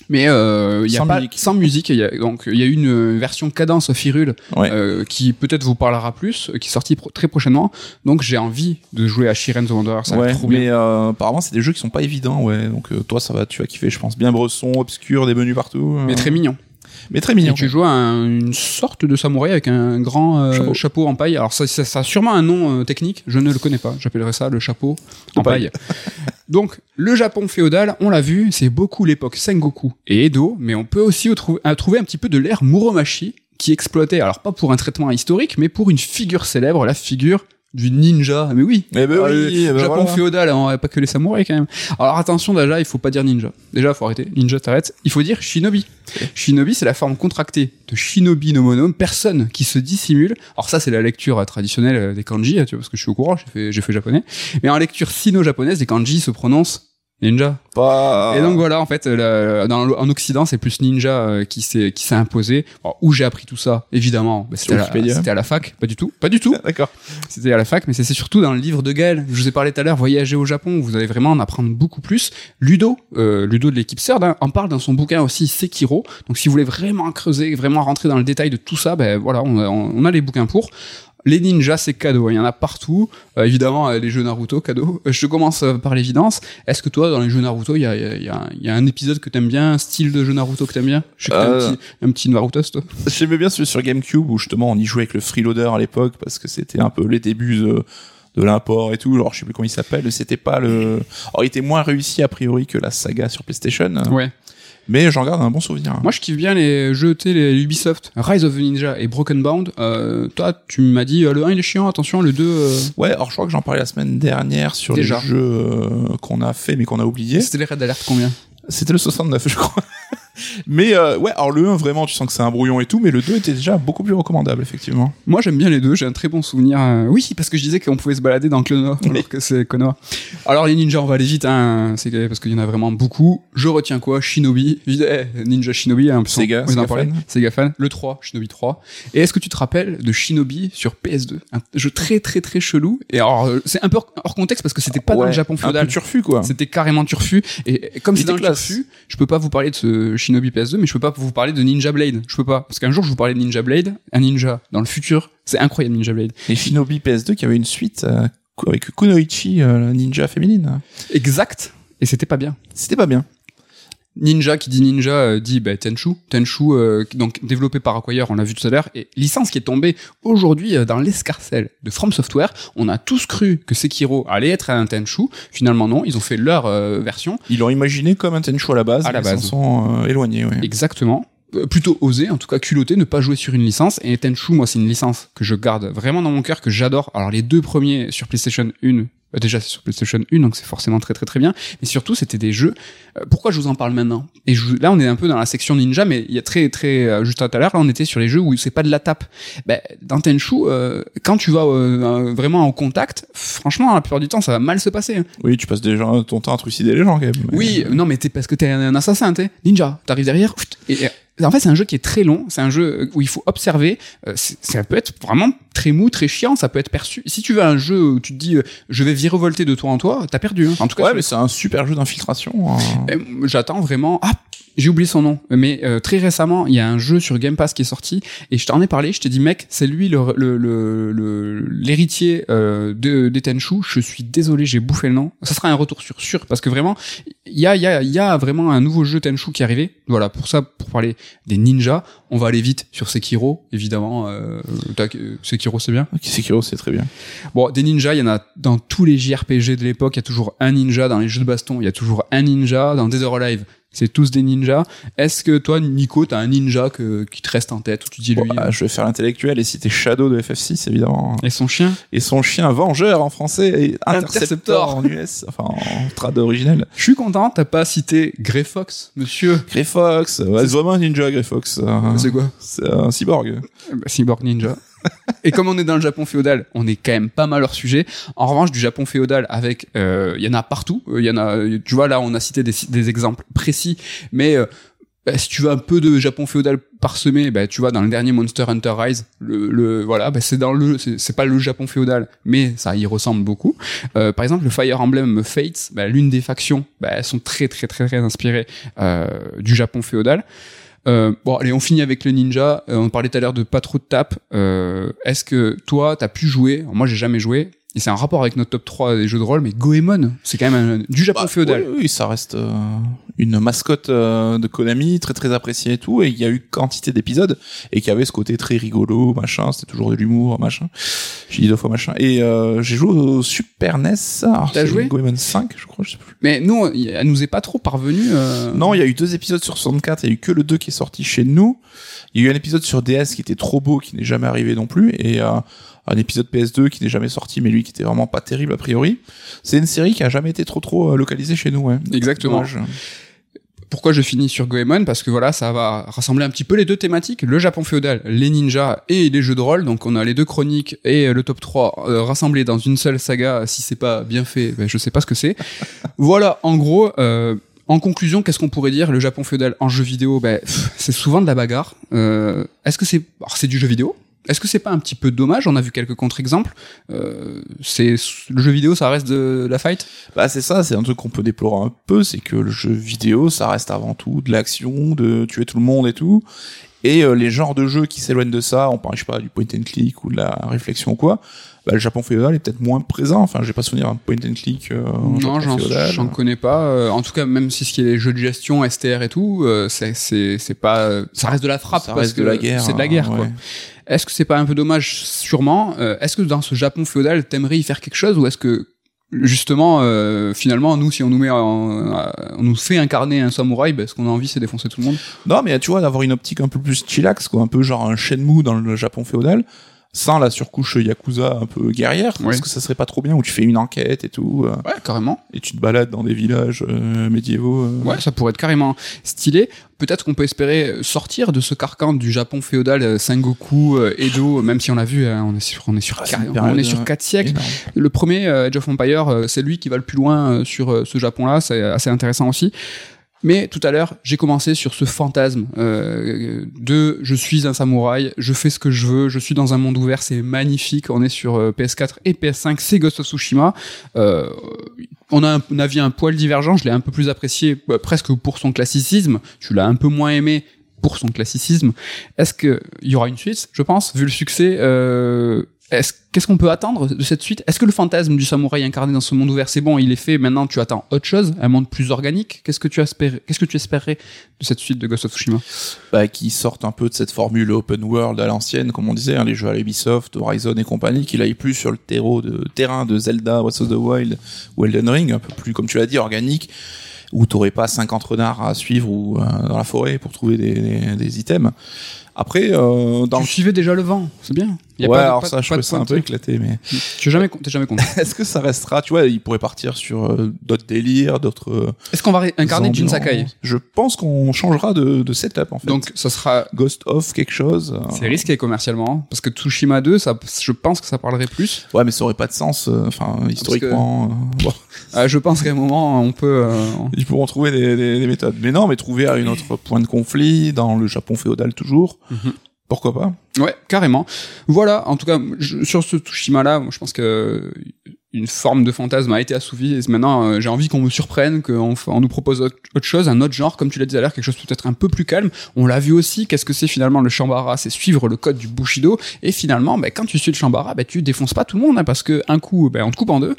Mais euh, il y a Sans pas musique. sans musique. il Y a, donc il y a une euh, version cadence Ouais. euh, qui peut-être vous parlera plus, qui est sortie pro- très prochainement. Donc j'ai envie de jouer à Shiren the Wanderer. Ça ouais, trop bien. mais euh, apparemment c'est des jeux qui sont pas évidents, ouais. Donc toi ça va, tu vas kiffer, je pense. Bien bresson, obscur, des menus partout. Mais très mignon. Mais très Et mignon. tu joues un- une sorte de samouraï avec un grand euh, Chapeau. chapeau. en paille. Alors ça, ça, ça a sûrement un nom euh, technique, je ne le connais pas. J'appellerais ça le chapeau en paille. paille. Donc le Japon féodal, on l'a vu, c'est beaucoup l'époque Sengoku et Edo, mais on peut aussi trou- trouver un petit peu de l'ère Muromachi qui exploitait, alors pas pour un traitement historique, mais pour une figure célèbre, la figure du ninja. Mais oui, Eh ben Ah, oui, le eh ben Japon voilà. féodal, hein, pas que les samouraïs quand même. Alors attention déjà, il faut pas dire ninja. Déjà, faut arrêter. Ninja, t'arrêtes. Il faut dire shinobi. Shinobi, c'est la forme contractée de shinobi no mono, personne qui se dissimule. Alors ça, c'est la lecture euh, traditionnelle euh, des kanji, hein, tu vois, parce que je suis au courant, j'ai fait, j'ai fait japonais. Mais en lecture sino-japonaise, les kanji se prononcent Ninja. Pas. Et donc voilà, en fait, euh, dans, en Occident, c'est plus Ninja euh, qui s'est qui s'est imposé. Alors, où j'ai appris tout ça, évidemment, bah, c'était à, la- à la fac, pas du tout, pas du tout. D'accord. C'était à la fac, mais c'est surtout dans le livre de Gaël. Je vous ai parlé tout à l'heure, voyager au Japon, vous allez vraiment en apprendre beaucoup plus. Ludo, euh, Ludo de l'équipe CERD, hein, en parle dans son bouquin aussi Sekiro. Donc si vous voulez vraiment creuser, vraiment rentrer dans le détail de tout ça, ben voilà, on a les bouquins pour. Les ninjas, c'est cadeau, il y en a partout. Euh, évidemment, euh, les jeux Naruto, cadeau. Euh, je commence par l'évidence. Est-ce que toi, dans les jeux Naruto, il y a, il y, a, il y a un- il y a un épisode que t'aimes bien, un style de jeu Naruto que t'aimes bien? Je sais que Euh. un petit, un petit Narutos, toi. J'aimais bien celui sur GameCube où justement on y jouait avec le freeloader à l'époque parce que c'était un peu les débuts de, de l'import et tout. Alors je sais plus comment il s'appelle. C'était pas le. Alors il était moins réussi a priori que la saga sur PlayStation. Ouais. Mais j'en garde un bon souvenir. Moi, je kiffe bien les jeux, tu les Ubisoft, Rise of the Ninja et Broken Bound. Euh, toi, tu m'as dit, euh, le 1 il est chiant, attention, le 2, euh, Ouais, alors je crois que j'en parlais la semaine dernière sur Déjà. les jeux qu'on a fait mais qu'on a oublié. c'était les Red Alert combien? C'était le 69, je crois. Mais euh, ouais, alors le 1 vraiment, tu sens que c'est un brouillon et tout, mais le 2 était déjà beaucoup plus recommandable effectivement. Moi, j'aime bien les deux, j'ai un très bon souvenir. euh, Oui, parce que je disais qu'on pouvait se balader dans Clono, alors que c'est Konoha. Alors, les ninjas, on va aller vite, hein, c'est parce qu'il y en a vraiment beaucoup. Je retiens quoi? Shinobi, eh, Ninja Shinobi, hein, Sega, on en Sega fan. Sega fan. Le 3, Shinobi 3. Et est-ce que tu te rappelles de Shinobi sur PS2 Un jeu très très très chelou. Et alors, euh, c'est un peu hors- contexte parce que c'était pas dans Ouais, le Japon féodal. peu turfu quoi. C'était carrément turfu. Et, et comme c'est dans le turfu, je peux pas vous parler de ce Shinobi PS2, mais je peux pas vous parler de Ninja Blade. Je peux pas. Parce qu'un jour, je vous parlais de Ninja Blade, un ninja dans le futur. C'est incroyable, Ninja Blade. Et Shinobi PS2 qui avait une suite euh, avec Kunoichi, euh, la ninja féminine. Exact. Et c'était pas bien. C'était pas bien. Ninja qui dit ninja euh, dit bah, Tenchu. Tenchu, euh, donc développé par Acquire, on l'a vu tout à l'heure, et licence qui est tombée aujourd'hui euh, dans l'escarcelle de From Software. On a tous cru que Sekiro allait être un Tenchu. Finalement non, ils ont fait leur euh, version. Ils l'ont imaginé comme un Tenchu à la base. À la mais base. s'en sont éloignés, ouais. Exactement. Plutôt osé, en tout cas culotté, ne pas jouer sur une licence. Et Tenchu, moi, c'est une licence que je garde vraiment dans mon cœur, que j'adore. Alors les deux premiers sur PlayStation 1, euh, déjà c'est sur PlayStation 1, donc c'est forcément très très très bien. Mais surtout, c'était des jeux. euh, pourquoi je vous en parle maintenant? Et je, là, on est un peu dans la section ninja, mais il y a très très euh, juste tout à l'heure, là, on était sur les jeux où c'est pas de la tape. Ben, dans Tenchu, euh, quand tu vas euh, vraiment en contact, franchement, la plupart du temps, ça va mal se passer. hein. Oui, tu passes déjà ton temps à trucider les gens quand même. mais- Oui, non, mais t'es parce que t'es un assassin, t'es ninja. T'arrives derrière. Et, et- en fait, c'est un jeu qui est très long. C'est un jeu où il faut observer. Euh, ça peut être vraiment très mou, très chiant. Ça peut être perçu. Si tu veux un jeu où tu te dis, euh, je vais virevolter de toi en toi, t'as perdu. hein. En tout cas, Ouais, mais c'est un super jeu d'infiltration. hein. J'attends vraiment. Ah, j'ai oublié son nom. Mais euh, très récemment, il y a un jeu sur Game Pass qui est sorti et je t'en ai parlé. Je t'ai dit, mec, c'est lui le le- le- le- l'héritier euh, de des Tenchu. Je suis désolé, j'ai bouffé le nom. Ça sera un retour sur sûr parce que vraiment, il y a il y a il y a vraiment un nouveau jeu Tenchu qui est arrivé. Voilà, pour ça, pour parler des ninjas, on va aller vite sur Sekiro, évidemment. Euh, euh, Sekiro, c'est bien. Ok, Sekiro, c'est très bien. Bon, des ninjas, il y en a dans tous les JRPG de l'époque. Il y a toujours un ninja dans les jeux de baston. Il y a toujours un ninja dans Dead or Alive. C'est tous des ninjas. Est-ce que toi, Nico, t'as un ninja que, qui te reste en tête où tu dis lui bah, je vais faire l'intellectuel et citer Shadow de FF6 évidemment. et son chien Et son chien Vengeur en français et Interceptor. Interceptor, en US, enfin en trad originel. Je suis content. T'as pas cité Grey Fox, monsieur. Grey Fox, ouais, c'est vraiment un ninja Grey Fox. euh, C'est quoi C'est un cyborg. Bah, Cyborg Ninja. Et comme on est dans le Japon féodal, on est quand même pas mal hors sujet. En revanche, du Japon féodal, avec, euh, il y en a partout. Euh, Il y en a, tu vois, là, on a cité des, exemples précis, mais euh, bah, si tu veux un peu de Japon féodal parsemé, bah, tu vois, dans le dernier Monster Hunter Rise, le, le voilà, bah, c'est dans le, c'est pas le Japon féodal, mais ça y ressemble beaucoup. Euh, par exemple, le Fire Emblem Fates, bah, l'une des factions, bah, elles sont très très très très inspirées euh, du Japon féodal. Euh, bon, allez, on finit avec le ninja. Euh, on parlait tout à l'heure de pas trop de tape. Euh, Est-ce que toi, t'as pu jouer? Moi, j'ai jamais joué. Et c'est un rapport avec notre top 3 des jeux de rôle, mais Goemon, c'est quand même un- du Japon Bah, féodal. Oui, oui, ça reste euh, une mascotte euh, de Konami, très très appréciée et tout, et il y a eu quantité d'épisodes, et qui avait ce côté très rigolo, machin, c'était toujours de l'humour, machin. J'ai dit deux fois machin. Et euh, j'ai joué au Super NES, alors T'as joué Goemon 5, je crois, je sais plus. Mais nous, elle nous est pas trop parvenue. euh, Non, il y a eu deux épisodes sur 64, il y a eu que le 2 qui est sorti chez nous. Il y a eu un épisode sur DS qui était trop beau, qui n'est jamais arrivé non plus, et euh, un épisode PS2 qui n'est jamais sorti, mais lui qui était vraiment pas terrible a priori. C'est une série qui a jamais été trop trop euh, localisée chez nous, ouais. Exactement. Dommage. pourquoi je finis sur Goemon? Parce que voilà, ça va rassembler un petit peu les deux thématiques, le Japon féodal, les ninjas et les jeux de rôle. Donc on a les deux chroniques et le top 3 euh, rassemblés dans une seule saga. Si c'est pas bien fait, ben, je sais pas ce que c'est. voilà, en gros. Euh, en conclusion, qu'est-ce qu'on pourrait dire? Le Japon féodal en jeu vidéo, ben, c'est souvent de la bagarre. Euh, Est-ce que c'est, c'est du jeu vidéo? Est-ce que c'est pas un petit peu dommage? On a vu quelques contre-exemples. Euh, c'est le jeu vidéo, ça reste de, la fight? Bah c'est ça, c'est un truc qu'on peut déplorer un peu, c'est que le jeu vidéo, ça reste avant tout de l'action, de tuer tout le monde et tout. Et euh, les genres de jeux qui s'éloignent de ça, on parle je sais pas du point and click ou de la réflexion ou quoi. Bah, le Japon féodal est peut-être moins présent. Enfin, j'ai pas souvenir un point and click. Euh, non, j'en connais pas. Euh, en tout cas, même si ce qui est les jeux de gestion, STR et tout, euh, c'est c'est pas, ça reste de la frappe. Ça reste de la guerre. C'est de la guerre, quoi. Est-ce que c'est pas un peu dommage? Sûrement. Euh, est-ce que dans ce Japon féodal, t'aimerais y faire quelque chose ou est-ce que justement, euh, finalement, nous, si on nous met, on nous fait incarner un samouraï, ben, ce qu'on a envie, c'est défoncer tout le monde. Non, mais tu vois, d'avoir une optique un peu plus chillax, quoi, un peu genre un Shenmue dans le Japon féodal sans la surcouche Yakuza un peu guerrière, parce que ça serait pas trop bien où tu fais une enquête et tout. Euh, ouais, carrément. Et tu te balades dans des villages euh, médiévaux. Euh. Ouais, ça pourrait être carrément stylé. Peut-être qu'on peut espérer sortir de ce carcan du Japon féodal Sengoku, Edo, même si on l'a vu, hein, on est sur, on est sur, ah, on est sur quatre siècles. Le premier, Age of Empire, c'est lui qui va le plus loin sur ce Japon-là, c'est assez intéressant aussi. Mais tout à l'heure, j'ai commencé sur ce fantasme euh, de je suis un samouraï, je fais ce que je veux, je suis dans un monde ouvert, c'est magnifique. On est sur euh, PS4 et PS5, c'est Ghost of Tsushima. Euh, on a un, avis un poil divergent, je l'ai un peu plus apprécié presque pour son classicisme. Tu l'as un peu moins aimé pour son classicisme. Est-ce qu'il y aura une suite Je pense, vu le succès. Qu'est-ce qu'on peut attendre de cette suite? Est-ce que le fantasme du samouraï incarné dans ce monde ouvert, c'est bon, il est fait, maintenant tu attends autre chose, un monde plus organique? Qu'est-ce que tu espérais, qu'est-ce que tu espérais de cette suite de Ghost of Tsushima? Bah, Qui sortent un peu de cette formule open world à l'ancienne, comme on disait, hein, les jeux à Ubisoft, Horizon et compagnie, qu'il aille plus sur le terreau de, terrain de Zelda, Breath of the Wild ou Elden Ring, un peu plus, comme tu l'as dit, organique, où t'aurais pas 50 renards à suivre ou euh, dans la forêt pour trouver des, des, des items. Après, euh, dans... tu suivais déjà le vent, c'est bien. Y a ouais, pas alors ça, je trouve ça un peu éclaté, mais. Tu jamais, t'es jamais content. Est-ce que ça restera, tu vois, il pourrait partir sur euh, d'autres délires, d'autres. Euh, Est-ce qu'on va incarner Jin Sakai? Je pense qu'on changera de, de, setup en fait. Donc ça sera Ghost of quelque chose. C'est risqué commercialement, parce que Tsushima 2, ça, je pense que ça parlerait plus. Ouais, mais ça aurait pas de sens, enfin historiquement. je pense qu'à un moment, on peut. Ils pourront trouver des, des, des, méthodes, mais non, mais trouver un autre point de conflit dans le Japon féodal toujours. Mhm. Pourquoi pas? Ouais, carrément. Voilà, en tout cas, sur ce Tsushima-là, je pense que une forme de fantasme a été assouvie et maintenant euh, j'ai envie qu'on me surprenne, qu'on on nous propose autre, chose, un autre genre, comme tu l'as dit à l'heure, quelque chose peut-être un peu plus calme. On l'a vu aussi, qu'est-ce que c'est finalement le Shambara? C'est suivre le code du Bushido et finalement, bah, quand tu suis le Shambara, bah, tu défonces pas tout le monde hein, parce que un coup, bah, on te coupe en deux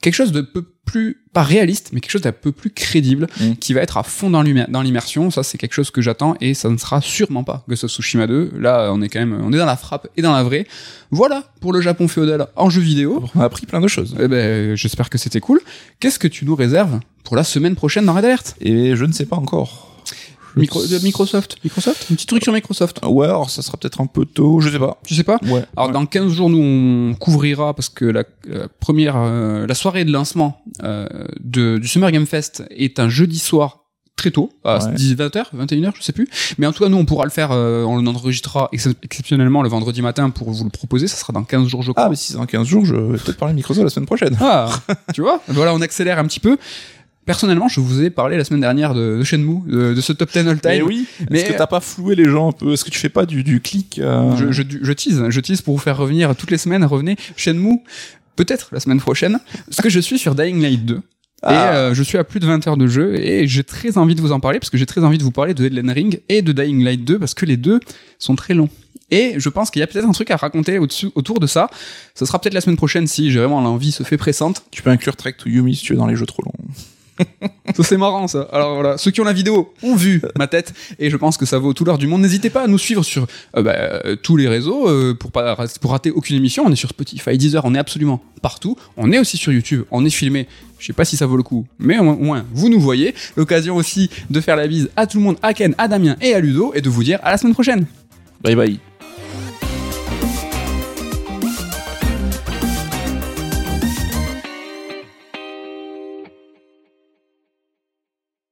quelque chose de peu plus pas réaliste mais quelque chose d'un peu plus crédible mm. qui va être à fond dans l'immersion. Ça c'est quelque chose que j'attends et ça ne sera sûrement pas Ghost of Tsushima 2 là on est quand même on est dans la frappe et dans la vraie. Voilà pour le Japon féodal en jeu vidéo. On a appris plein de choses. Eh ben j'espère que c'était cool. Qu'est-ce que tu nous réserves pour la semaine prochaine dans Red Alert? Et je ne sais pas encore de Microsoft. Microsoft Un petit truc sur Microsoft. Ouais, alors ça sera peut-être un peu tôt, je sais pas. Tu sais pas Ouais. Alors dans 15 jours, nous on couvrira parce que la, première, euh, la soirée de lancement euh, de, du Summer Game Fest est un jeudi soir très tôt, à 20h, 21h, je sais plus. Mais en tout cas, nous, on pourra le faire, euh, on l'enregistrera exceptionnellement le vendredi matin pour vous le proposer. Ça sera dans 15 jours, je crois. Ah, mais si c'est dans 15 jours, je vais peut-être parler de Microsoft la semaine prochaine. Ah, tu vois? Voilà, on accélère un petit peu. Personnellement, je vous ai parlé la semaine dernière de, de Shenmue, de, ce top 10 all time. Mais oui. Mais est-ce que t'as pas floué les gens un peu? Est-ce que tu fais pas du, du clic euh? Je, je, je tease, je tease pour vous faire revenir toutes les semaines. Revenez Shenmue, peut-être la semaine prochaine, parce que je suis sur Dying Light 2. Et ah. euh, je suis à plus de 20 heures de jeu et j'ai très envie de vous en parler parce que j'ai très envie de vous parler de Elden Ring et de Dying Light 2 parce que les deux sont très longs. Et je pense qu'il y a peut-être un truc à raconter au-dessus, autour de ça. Ce sera peut-être la semaine prochaine si j'ai vraiment l'envie se fait pressante. Tu peux inclure Trek to Yumi si tu es dans les jeux trop longs c'est marrant ça. Alors voilà, ceux qui ont la vidéo ont vu ma tête et je pense que ça vaut tout l'heure du monde. N'hésitez pas à nous suivre sur euh, bah, euh, tous les réseaux euh, pour pas rater aucune émission. On est sur Spotify, Deezer, on est absolument partout. On est aussi sur YouTube, on est filmé. Je sais pas si ça vaut le coup, mais au moins vous nous voyez. L'occasion aussi de faire la bise à tout le monde, à Ken, à Damien et à Ludo et de vous dire à la semaine prochaine. Bye bye.